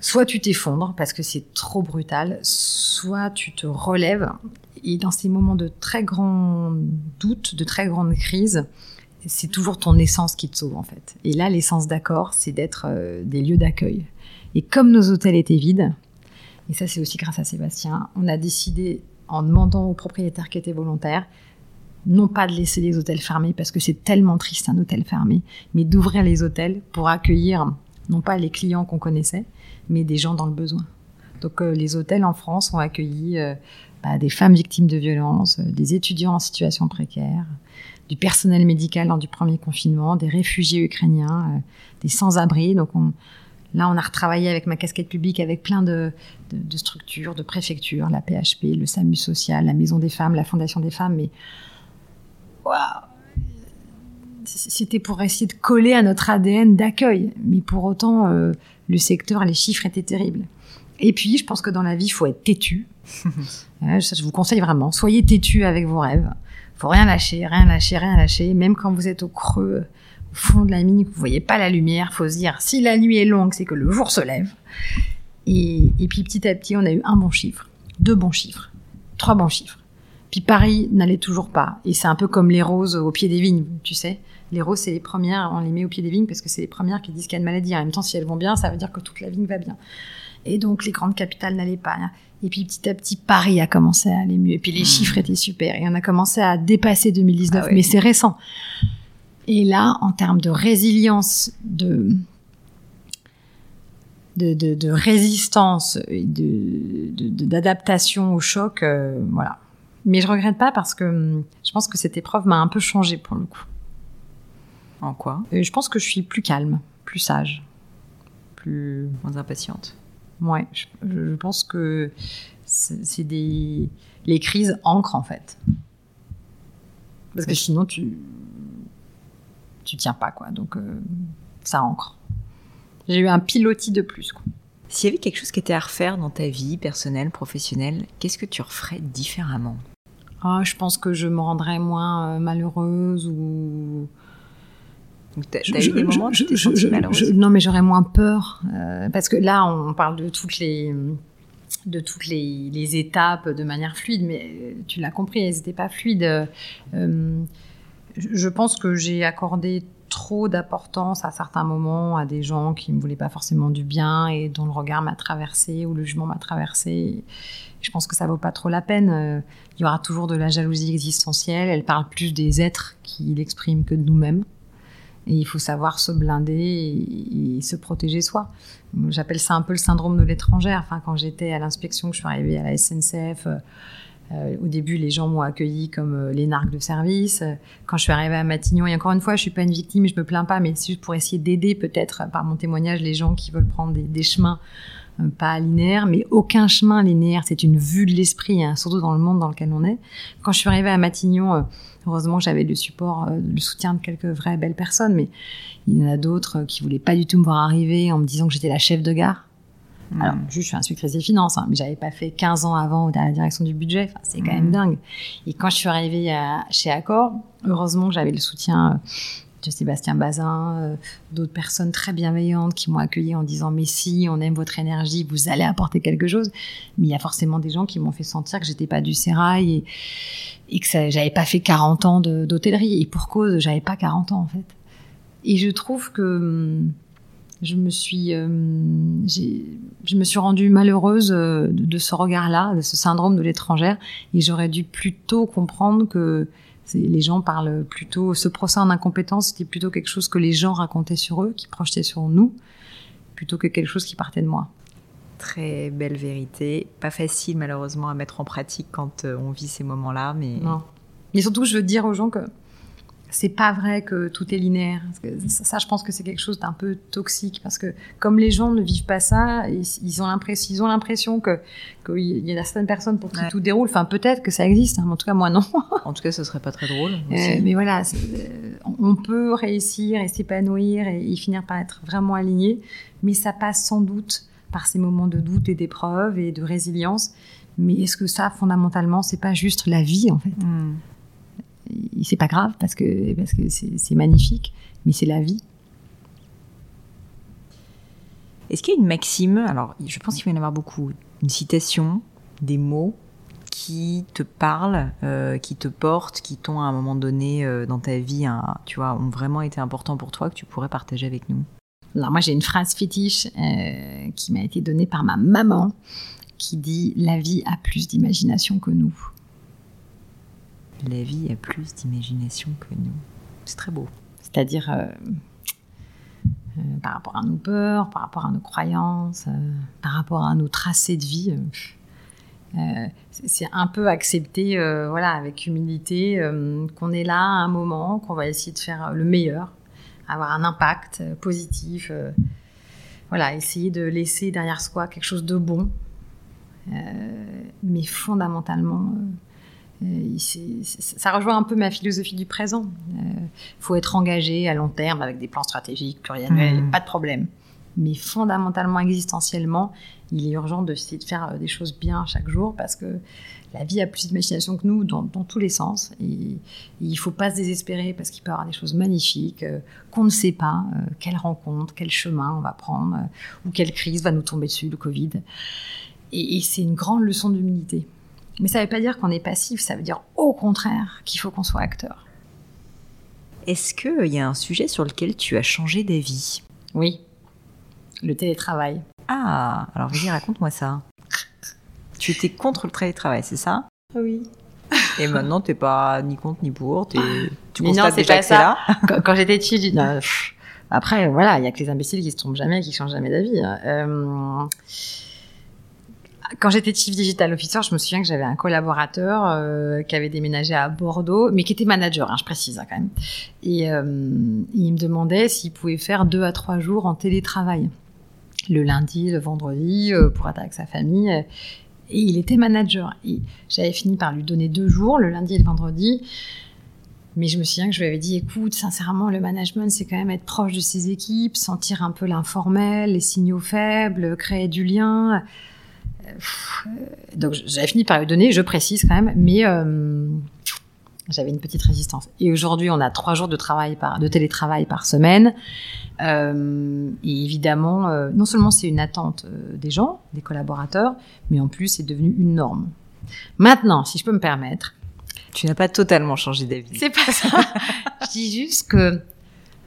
soit tu t'effondres parce que c'est trop brutal, soit tu te relèves. Et dans ces moments de très grand doute, de très grande crise, c'est toujours ton essence qui te sauve en fait. Et là, l'essence d'accord, c'est d'être euh, des lieux d'accueil. Et comme nos hôtels étaient vides, et ça c'est aussi grâce à Sébastien, on a décidé, en demandant aux propriétaires qui étaient volontaires, non pas de laisser les hôtels fermés parce que c'est tellement triste un hôtel fermé, mais d'ouvrir les hôtels pour accueillir non pas les clients qu'on connaissait, mais des gens dans le besoin. Donc euh, les hôtels en France ont accueilli euh, bah, des femmes victimes de violences, euh, des étudiants en situation précaire, du personnel médical lors du premier confinement, des réfugiés ukrainiens, des sans-abri. Donc on, Là, on a retravaillé avec ma casquette publique, avec plein de, structures, de préfectures, la PHP, le SAMU social, la Maison des femmes, la Fondation des femmes. Mais c'était pour essayer de coller à notre ADN d'accueil. Mais pour autant, le secteur, les chiffres étaient terribles. Et puis, je pense que dans la vie, il faut être têtu. je vous conseille vraiment, soyez têtu avec vos rêves. Faut rien lâcher, rien lâcher, rien lâcher. Même quand vous êtes au creux au fond de la mine, vous voyez pas la lumière, faut se dire, si la nuit est longue, c'est que le jour se lève. Et, puis petit à petit, on a eu un bon chiffre, deux bons chiffres, trois bons chiffres. Puis Paris n'allait toujours pas. Et c'est un peu comme les roses au pied des vignes, tu sais. Les roses, c'est les premières, on les met au pied des vignes parce que c'est les premières qui disent qu'il y a une maladie. En même temps, si elles vont bien, ça veut dire que toute la vigne va bien. Et donc, les grandes capitales n'allaient pas. Et puis, petit à petit, Paris a commencé à aller mieux. Et puis, les mmh. chiffres étaient super. Et on a commencé à dépasser 2019. Ah mais c'est récent. Et là, en termes de résilience, de, de, résistance et d'adaptation au choc, euh, voilà. Mais je regrette pas parce que hum, je pense que cette épreuve m'a un peu changé pour le coup. En quoi? Euh, Je pense que je suis plus calme, plus sage, plus moins impatiente. Ouais, je, pense que c'est des les crises ancrent en fait. Parce que sinon tu tu tiens pas, quoi. Donc, euh, ça ancre. J'ai eu un pilotis de plus, quoi. S'il y avait quelque chose qui était à refaire dans ta vie personnelle, professionnelle, qu'est-ce que tu referais différemment? Ah, Je pense que je me rendrais moins euh, malheureuse ou... T'as eu des moments où tu t'es sentie malheureuse Non, mais j'aurais moins peur. Euh, parce que là, on parle de toutes les de toutes les, les étapes de manière fluide, mais tu l'as compris, elles n'étaient pas fluides je pense que j'ai accordé trop d'importance à certains moments à des gens qui me voulaient pas forcément du bien et dont le regard m'a traversé ou le jugement m'a traversé. Je pense que ça vaut pas trop la peine. Euh, il y aura toujours de la jalousie existentielle. Elle parle plus des êtres qui l'expriment que de nous-mêmes. Il faut savoir se blinder et, se protéger soi. J'appelle ça un peu le syndrome de l'étrangère. Enfin, quand j'étais à l'inspection, que je suis arrivée à la SNCF, euh, au début, les gens m'ont accueilli comme euh, les narques de service. Quand je suis arrivée à Matignon, et encore une fois, je suis pas une victime, je me plains pas, mais c'est juste pour essayer d'aider peut-être par mon témoignage les gens qui veulent prendre des, chemins euh, pas linéaires, mais aucun chemin linéaire. C'est une vue de l'esprit, hein, surtout dans le monde dans lequel on est. Quand je suis arrivée à Matignon, heureusement j'avais le support, le soutien de quelques vraies belles personnes, mais il y en a d'autres qui voulaient pas du tout me voir arriver en me disant que j'étais la chef de gare. Alors, hmm. je suis un secret des finances, hein, mais j'avais pas fait 15 ans avant à la direction du budget. Enfin, c'est quand même hmm. dingue. Et quand je suis arrivée à, chez Accor, heureusement que j'avais le soutien euh, de Sébastien Bazin, euh, d'autres personnes très bienveillantes qui m'ont accueilli en disant mais si on aime votre énergie, vous allez apporter quelque chose. Mais il y a forcément des gens qui m'ont fait sentir que j'étais pas du sérail et, que j'avais pas fait 40 ans d'hôtellerie. Et pour cause, j'avais pas 40 ans en fait. Et je trouve que hum, je me suis, euh, je me suis rendue malheureuse euh, de, ce regard-là, de ce syndrome de l'étrangère, et j'aurais dû plutôt comprendre que les gens parlent plutôt, ce procès en incompétence, c'était plutôt quelque chose que les gens racontaient sur eux, qui projetaient sur nous, plutôt que quelque chose qui partait de moi. Très belle vérité. Pas facile malheureusement à mettre en pratique quand euh, on vit ces moments-là, mais Non. Mais surtout, je veux dire aux gens que c'est pas vrai que tout est linéaire. Ça, ça, je pense que c'est quelque chose d'un peu toxique parce que comme les gens ne vivent pas ça, ils, ils ont l'impression, ils ont l'impression que qu'il y a certaines personnes pour qui Ouais. tout déroule. Enfin, peut-être que ça existe, hein, mais en tout cas moi non. en tout cas ce serait pas très drôle. Euh, mais voilà, euh, on peut réussir et s'épanouir et, et finir par être vraiment aligné, mais ça passe sans doute par ces moments de doute et d'épreuve et de résilience. Mais est-ce que ça, fondamentalement, c'est pas juste la vie en fait? Hmm. C'est pas grave parce que parce que c'est magnifique, mais c'est la vie. Est-ce qu'il y a une maxime Alors, je pense qu'il va y en avoir beaucoup. Une citation, des mots qui te parlent, euh, qui te portent, qui t'ont à un moment donné euh, dans ta vie, tu vois, ont vraiment été importants pour toi que tu pourrais partager avec nous? Alors moi j'ai une phrase fétiche euh, qui m'a été donnée par ma maman qui dit la vie a plus d'imagination que nous. La vie a plus d'imagination que nous. C'est très beau. C'est-à-dire euh, euh, par rapport à nos peurs, par rapport à nos croyances, euh, par rapport à nos tracés de vie. c'est- un peu accepter, voilà, avec humilité, qu'on est là à un moment, qu'on va essayer de faire le meilleur, avoir un impact positif. voilà, essayer de laisser derrière soi quelque chose de bon. Mais fondamentalement, ça rejoint un peu ma philosophie du présent. Euh, faut être engagé à long terme avec des plans stratégiques pluriannuels, Mhm. pas de problème. Mais fondamentalement, existentiellement, il est urgent d'essayer de faire euh, des choses bien chaque jour parce que la vie a plus d'imagination que nous dans, dans tous les sens. Et, et il faut pas se désespérer parce qu'il peut y avoir des choses magnifiques euh, qu'on ne sait pas, euh, quelle rencontre, quel chemin on va prendre, euh, ou quelle crise va nous tomber dessus, le Covid. Et, et c'est une grande leçon d'humilité. Mais ça ne veut pas dire qu'on est passif, ça veut dire au contraire qu'il faut qu'on soit acteur. Est-ce qu'il y a un sujet sur lequel tu as changé d'avis? Oui, le télétravail. Ah, alors vas-y, raconte-moi ça. Tu étais contre le télétravail, c'est ça? Oui. Et maintenant, t'es pas ni contre ni pour. t'es- Tu Mais non, constates c'est déjà pas que c'est là? quand, quand j'étais petite, non, pff, après, voilà, il y a que les imbéciles qui se trompent jamais, qui changent jamais d'avis. hein. Euh, quand j'étais chief digital officer, je me souviens que j'avais un collaborateur euh, qui avait déménagé à Bordeaux, mais qui était manager, hein, je précise hein, quand même. Et euh, il me demandait s'il pouvait faire deux à trois jours en télétravail, le lundi, le vendredi, euh, pour être avec sa famille. Et il était manager. Et j'avais fini par lui donner deux jours, le lundi et le vendredi. Mais je me souviens que je lui avais dit, écoute, sincèrement, le management, c'est quand même être proche de ses équipes, sentir un peu l'informel, les signaux faibles, créer du lien. Euh, Donc j'avais fini par lui donner, je précise quand même, mais euh, j'avais une petite résistance. Et aujourd'hui, on a trois jours de travail par, de télétravail par semaine. Euh, et évidemment, euh, non seulement c'est une attente des gens, des collaborateurs, mais en plus c'est devenu une norme. Maintenant, si je peux me permettre, Tu n'as pas totalement changé d'avis. c'est pas ça. je dis juste que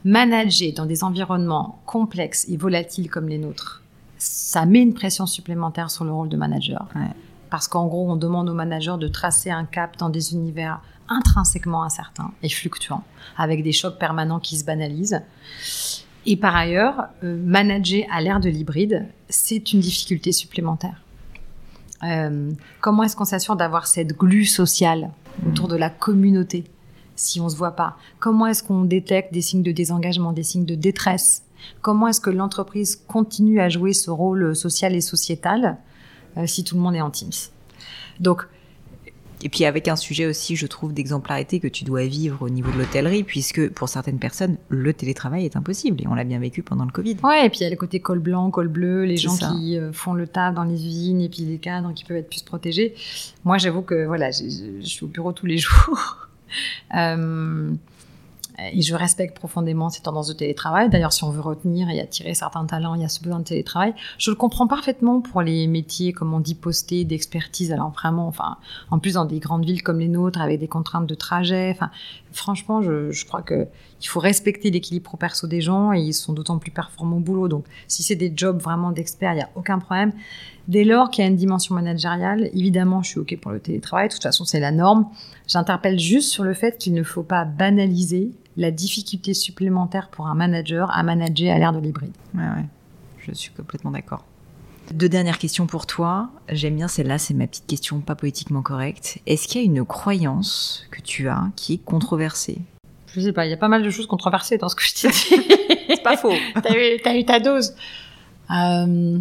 manager dans des environnements complexes et volatiles comme les nôtres, ça met une pression supplémentaire sur le rôle de manager. Ouais. Parce qu'en gros, on demande aux managers de tracer un cap dans des univers intrinsèquement incertains et fluctuants, avec des chocs permanents qui se banalisent. Et par ailleurs, euh, manager à l'ère de l'hybride, c'est une difficulté supplémentaire. Euh, comment est-ce qu'on s'assure d'avoir cette glue sociale autour de la communauté si on se voit pas? Comment est-ce qu'on détecte des signes de désengagement, des signes de détresse? Comment est-ce que l'entreprise continue à jouer ce rôle social et sociétal euh, si tout le monde est en Teams Donc, Et puis avec un sujet aussi, je trouve, d'exemplarité que tu dois vivre au niveau de l'hôtellerie, puisque pour certaines personnes, le télétravail est impossible. Et on l'a bien vécu pendant le Covid. ouais, et puis il y a le côté col blanc, col bleu, les gens ça. qui euh, font le taf dans les usines et puis les cadres qui peuvent être plus protégés. Moi, j'avoue que voilà, je suis au bureau tous les jours. Euh, et je respecte profondément ces tendances de télétravail. D'ailleurs, si on veut retenir et attirer certains talents, il y a ce besoin de télétravail. Je le comprends parfaitement pour les métiers, comme on dit, postés, d'expertise. Alors vraiment, enfin, en plus dans des grandes villes comme les nôtres, avec des contraintes de trajet, enfin, franchement, je, crois que il faut respecter l'équilibre perso des gens et ils sont d'autant plus performants au boulot. Donc, si c'est des jobs vraiment d'experts, il n'y a aucun problème. Dès lors qu'il y a une dimension managériale, évidemment, je suis OK pour le télétravail. De toute façon, c'est la norme. J'interpelle juste sur le fait qu'il ne faut pas banaliser la difficulté supplémentaire pour un manager à manager à l'ère de l'hybride. Ouais, ouais. Je suis complètement d'accord. Deux dernières questions pour toi. J'aime bien celle-là, c'est ma petite question pas politiquement correcte. Est-ce qu'il y a une croyance que tu as qui est controversée? Je sais pas, il y a pas mal de choses controversées dans ce que je t'ai dit. C'est pas faux. T'as eu, eu ta dose. Euh,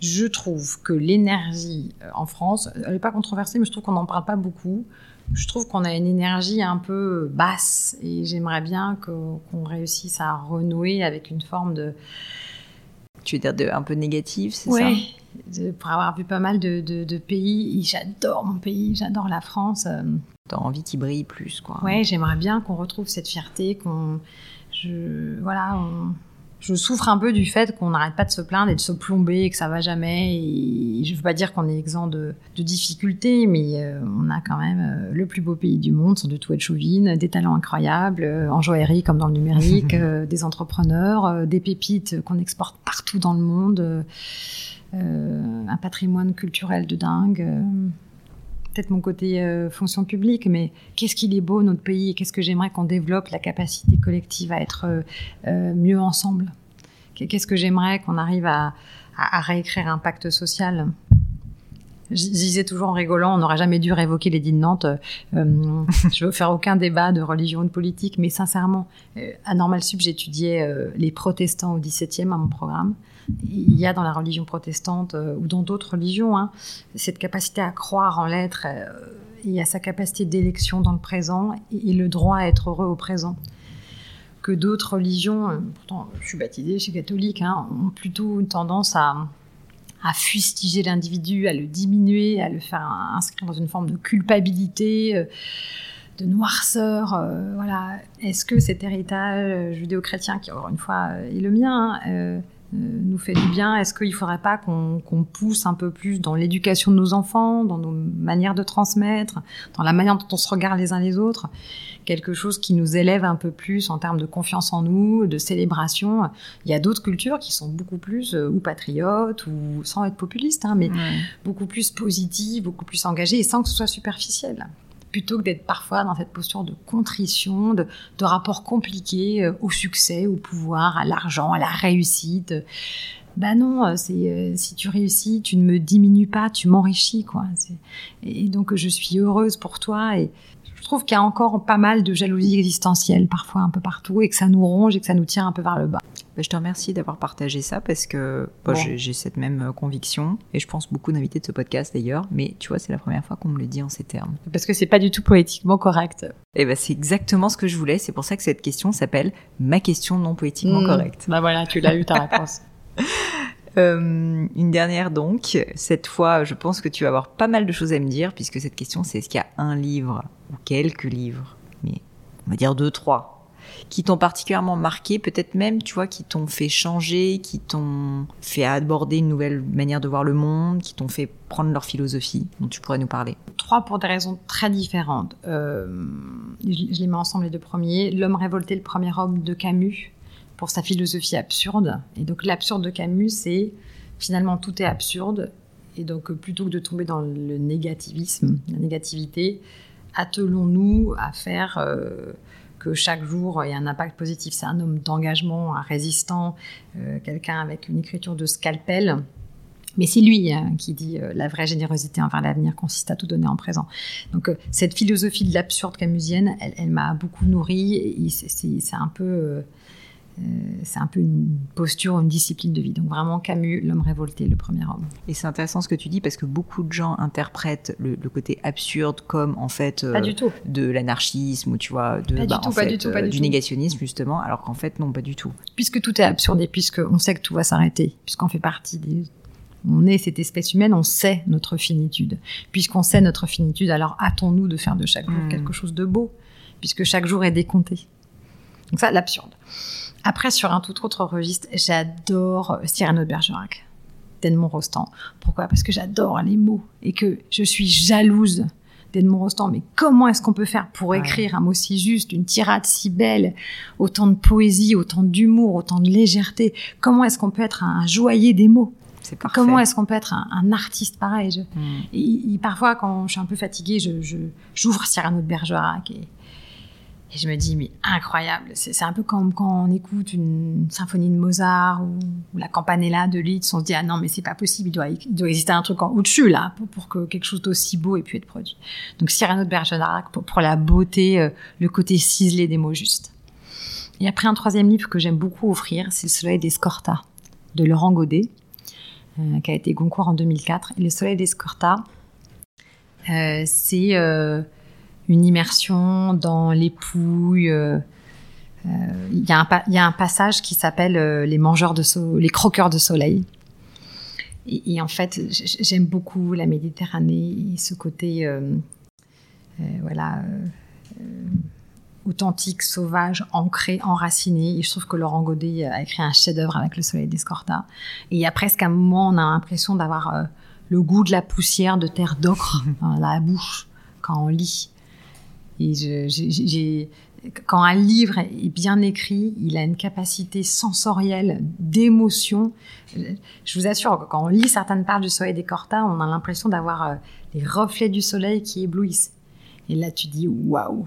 je trouve que l'énergie euh, en France, elle n'est pas controversée, mais je trouve qu'on n'en parle pas beaucoup. Je trouve qu'on a une énergie un peu basse et j'aimerais bien qu'on réussisse à renouer avec une forme de, Tu veux dire de, un peu négative, c'est Ouais, ça de- pour avoir vu pas mal de, pays, j'adore mon pays, j'adore la France. euh, T'as envie qu'il brille plus, quoi. Ouais, j'aimerais bien qu'on retrouve cette fierté, qu'on, je, voilà, on- je souffre un peu du fait qu'on n'arrête pas de se plaindre et de se plomber et que ça va jamais. Et je veux pas dire qu'on est exempt de, de difficultés, mais euh, on a quand même euh, le plus beau pays du monde, sans du tout être chauvine, des talents incroyables, euh, en joaillerie comme dans le numérique, des entrepreneurs, des pépites qu'on exporte partout dans le monde, un patrimoine culturel de dingue. Peut-être mon côté euh, fonction publique, mais qu'est-ce qu'il est beau notre pays et qu'est-ce que j'aimerais qu'on développe la capacité collective à être euh, euh, mieux ensemble. Qu'est-ce que j'aimerais qu'on arrive à réécrire un pacte social? Je disais toujours en rigolant, on n'aurait jamais dû révoquer l'édit de Nantes. Euh, je veux faire aucun débat de religion ou de politique, mais sincèrement, euh, à Normal Sup, j'étudiais euh, les protestants au XVIIe à mon programme. Il y a dans la religion protestante euh, ou dans d'autres religions hein, cette capacité à croire en l'être euh, et à sa capacité d'élection dans le présent et, le droit à être heureux au présent. Que d'autres religions, euh, pourtant je suis baptisée, je suis catholique, hein, ont plutôt une tendance à, à fustiger l'individu, à le diminuer, à le faire inscrire dans une forme de culpabilité. euh, de noirceur, euh, voilà. Est-ce que cet héritage judéo-chrétien, qui encore une fois euh, est le mien, nous fait du bien Est-ce qu'il ne faudrait pas qu'on pousse un peu plus dans l'éducation de nos enfants, dans nos manières de transmettre, dans la manière dont on se regarde les uns les autres? Quelque chose qui nous élève un peu plus en termes de confiance en nous, de célébration. Il y a d'autres cultures qui sont beaucoup plus euh, ou patriotes ou sans être populistes, hein, mais Ouais. beaucoup plus positives, beaucoup plus engagées et sans que ce soit superficiel plutôt que d'être parfois dans cette posture de contrition, de, de rapport compliqué euh, au succès, au pouvoir, à l'argent, à la réussite. Bah non, euh, c'est euh, si tu réussis, tu ne me diminues pas, tu m'enrichis quoi. Et donc je suis heureuse pour toi et je trouve qu'il y a encore pas mal de jalousie existentielle parfois un peu partout et que ça nous ronge et que ça nous tire un peu vers le bas. Bah, je te remercie d'avoir partagé ça parce que bah, Bon. j'ai- cette même euh, conviction et je pense beaucoup d'invités de ce podcast d'ailleurs, mais tu vois, c'est la première fois qu'on me le dit en ces termes. Parce que c'est pas du tout poétiquement correct. Et ben c'est exactement ce que je voulais, c'est pour ça que cette question s'appelle ma question non poétiquement Mmh. correcte. Bah voilà, tu l'as eu ta réponse. Euh, une dernière donc, cette fois je pense que tu vas avoir pas mal de choses à me dire puisque cette question c'est est-ce qu'il y a un livre ou quelques livres, mais on va dire deux, trois, qui t'ont particulièrement marqué, peut-être même, tu vois, qui t'ont fait changer, qui t'ont fait aborder une nouvelle manière de voir le monde, qui t'ont fait prendre leur philosophie, dont tu pourrais nous parler? Trois pour des raisons très différentes. Euh, je, les mets ensemble les deux premiers. L'homme révolté, le premier homme de Camus, pour sa philosophie absurde. Et donc l'absurde de Camus, c'est finalement tout est absurde. Et donc plutôt que de tomber dans le négativisme, la négativité, attelons-nous à faire euh, que chaque jour ait un impact positif. C'est un homme d'engagement, un résistant, euh, quelqu'un avec une écriture de scalpel. Mais c'est lui hein, qui dit euh, la vraie générosité envers l'avenir consiste à tout donner en présent. Donc euh, cette philosophie de l'absurde camusienne, elle, elle m'a beaucoup nourrie c'est- un peu c'est un peu une posture, une discipline de vie. Donc vraiment Camus, l'homme révolté, le premier homme. Et c'est intéressant ce que tu dis parce que beaucoup de gens interprètent le, le côté absurde comme en fait euh, Pas du tout. de l'anarchisme ou tu vois de Pas du bah, tout, en pas du tout, euh, du négationnisme justement, alors qu'en fait non pas du tout. Puisque tout est absurde et puisqu'on sait que tout va s'arrêter, puisqu'on fait partie des... On est cette espèce humaine, on sait notre finitude. Puisqu'on sait notre finitude, alors hâtons-nous de faire de chaque jour Mm. quelque chose de beau, puisque chaque jour est décompté. Donc ça, l'absurde. Après, sur un tout autre registre, j'adore euh, Cyrano de Bergerac, d'Edmond Rostand. Pourquoi? Parce que j'adore les mots et que je suis jalouse d'Edmond Rostand, mais comment est-ce qu'on peut faire pour écrire un mot si juste, une tirade si belle, autant de poésie, autant d'humour, autant de légèreté? Comment est-ce qu'on peut être un, joaillier des mots? Comment est-ce qu'on peut être un, artiste pareil? Hmm. Parfois, quand je suis un peu fatiguée, j'ouvre je, Cyrano de Bergerac et, et je me dis, mais incroyable. C'est un peu comme quand on écoute une symphonie de Mozart ou, la Campanella de Liszt. On se dit, ah non, mais c'est pas possible. Il doit, il doit exister un truc en au-dessus, là, pour, que quelque chose d'aussi beau ait pu être produit. Donc, Cyrano de Bergerac, pour, pour la beauté, euh, le côté ciselé des mots justes. Et après, un troisième livre que j'aime beaucoup offrir, c'est Le Soleil d'Escorta, de Laurent Godet, euh, qui a été Goncourt en 2004. Et Le Soleil d'Escorta, euh, c'est une immersion dans les pouilles. Euh, euh, il y, a un passage qui s'appelle euh, les mangeurs de les croqueurs de soleil. Et, en fait, j'aime beaucoup la Méditerranée et ce côté, voilà, authentique, sauvage, ancré, enraciné. Et je trouve que Laurent Godet a écrit un chef-d'œuvre avec le soleil d'Escorta. Et il y a presque un moment, on a l'impression d'avoir le goût de la poussière de terre d'ocre dans la bouche quand on lit. Et quand un livre est bien écrit, il a une capacité sensorielle d'émotion. Je vous assure, quand on lit certaines pages du Soleil des Cortas, on a l'impression d'avoir euh, les reflets du soleil qui éblouissent. Et là, tu dis waouh,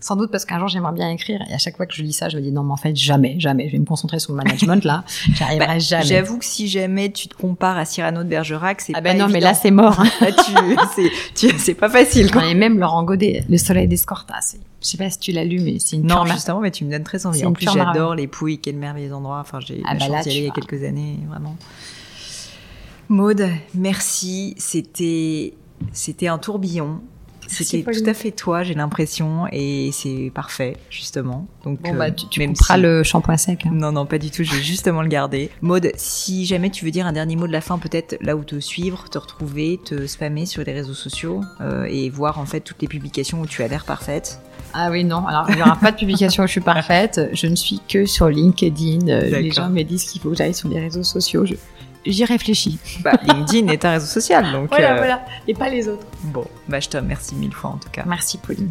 sans doute parce qu'un jour j'aimerais bien écrire et à chaque fois que je lis ça, je me dis non mais en fait jamais, jamais. Je vais me concentrer sur le management là. J'arriverai bah, jamais. J'avoue que si jamais tu te compares à Cyrano de Bergerac, c'est ah ben non mais là c'est mort. tu, c'est pas facile. Quoi. Et même Laurent Godet, Le Soleil d'Escorta, je sais pas si tu l'as lu, mais c'est une Non, justement, mais tu me donnes très envie. En plus, j'adore les Pouilles, quel merveilleux endroit. Enfin, j'ai ah bah il y a quelques années, vraiment. Maude, merci. C'était, c'était un tourbillon. C'était tout à fait toi, j'ai l'impression, et c'est parfait, justement. Donc, bon, bah, euh, tu, tu couperas le shampoing sec. Hein. Non, non, pas du tout, je vais justement le garder. Maude, si jamais tu veux dire un dernier mot de la fin, peut-être là où te suivre, te retrouver, te spammer sur les réseaux sociaux, euh, et voir en fait toutes les publications où tu as l'air parfaite. Ah oui, non, alors il n'y aura pas de publication où je suis parfaite, je ne suis que sur LinkedIn, euh, les gens me disent qu'il faut que j'aille sur les réseaux sociaux, je j'y réfléchis. Bah, LinkedIn est un réseau social, donc. Voilà, euh, voilà, et pas les autres. Bon, bah, je te remercie mille fois en tout cas. Merci, Pauline.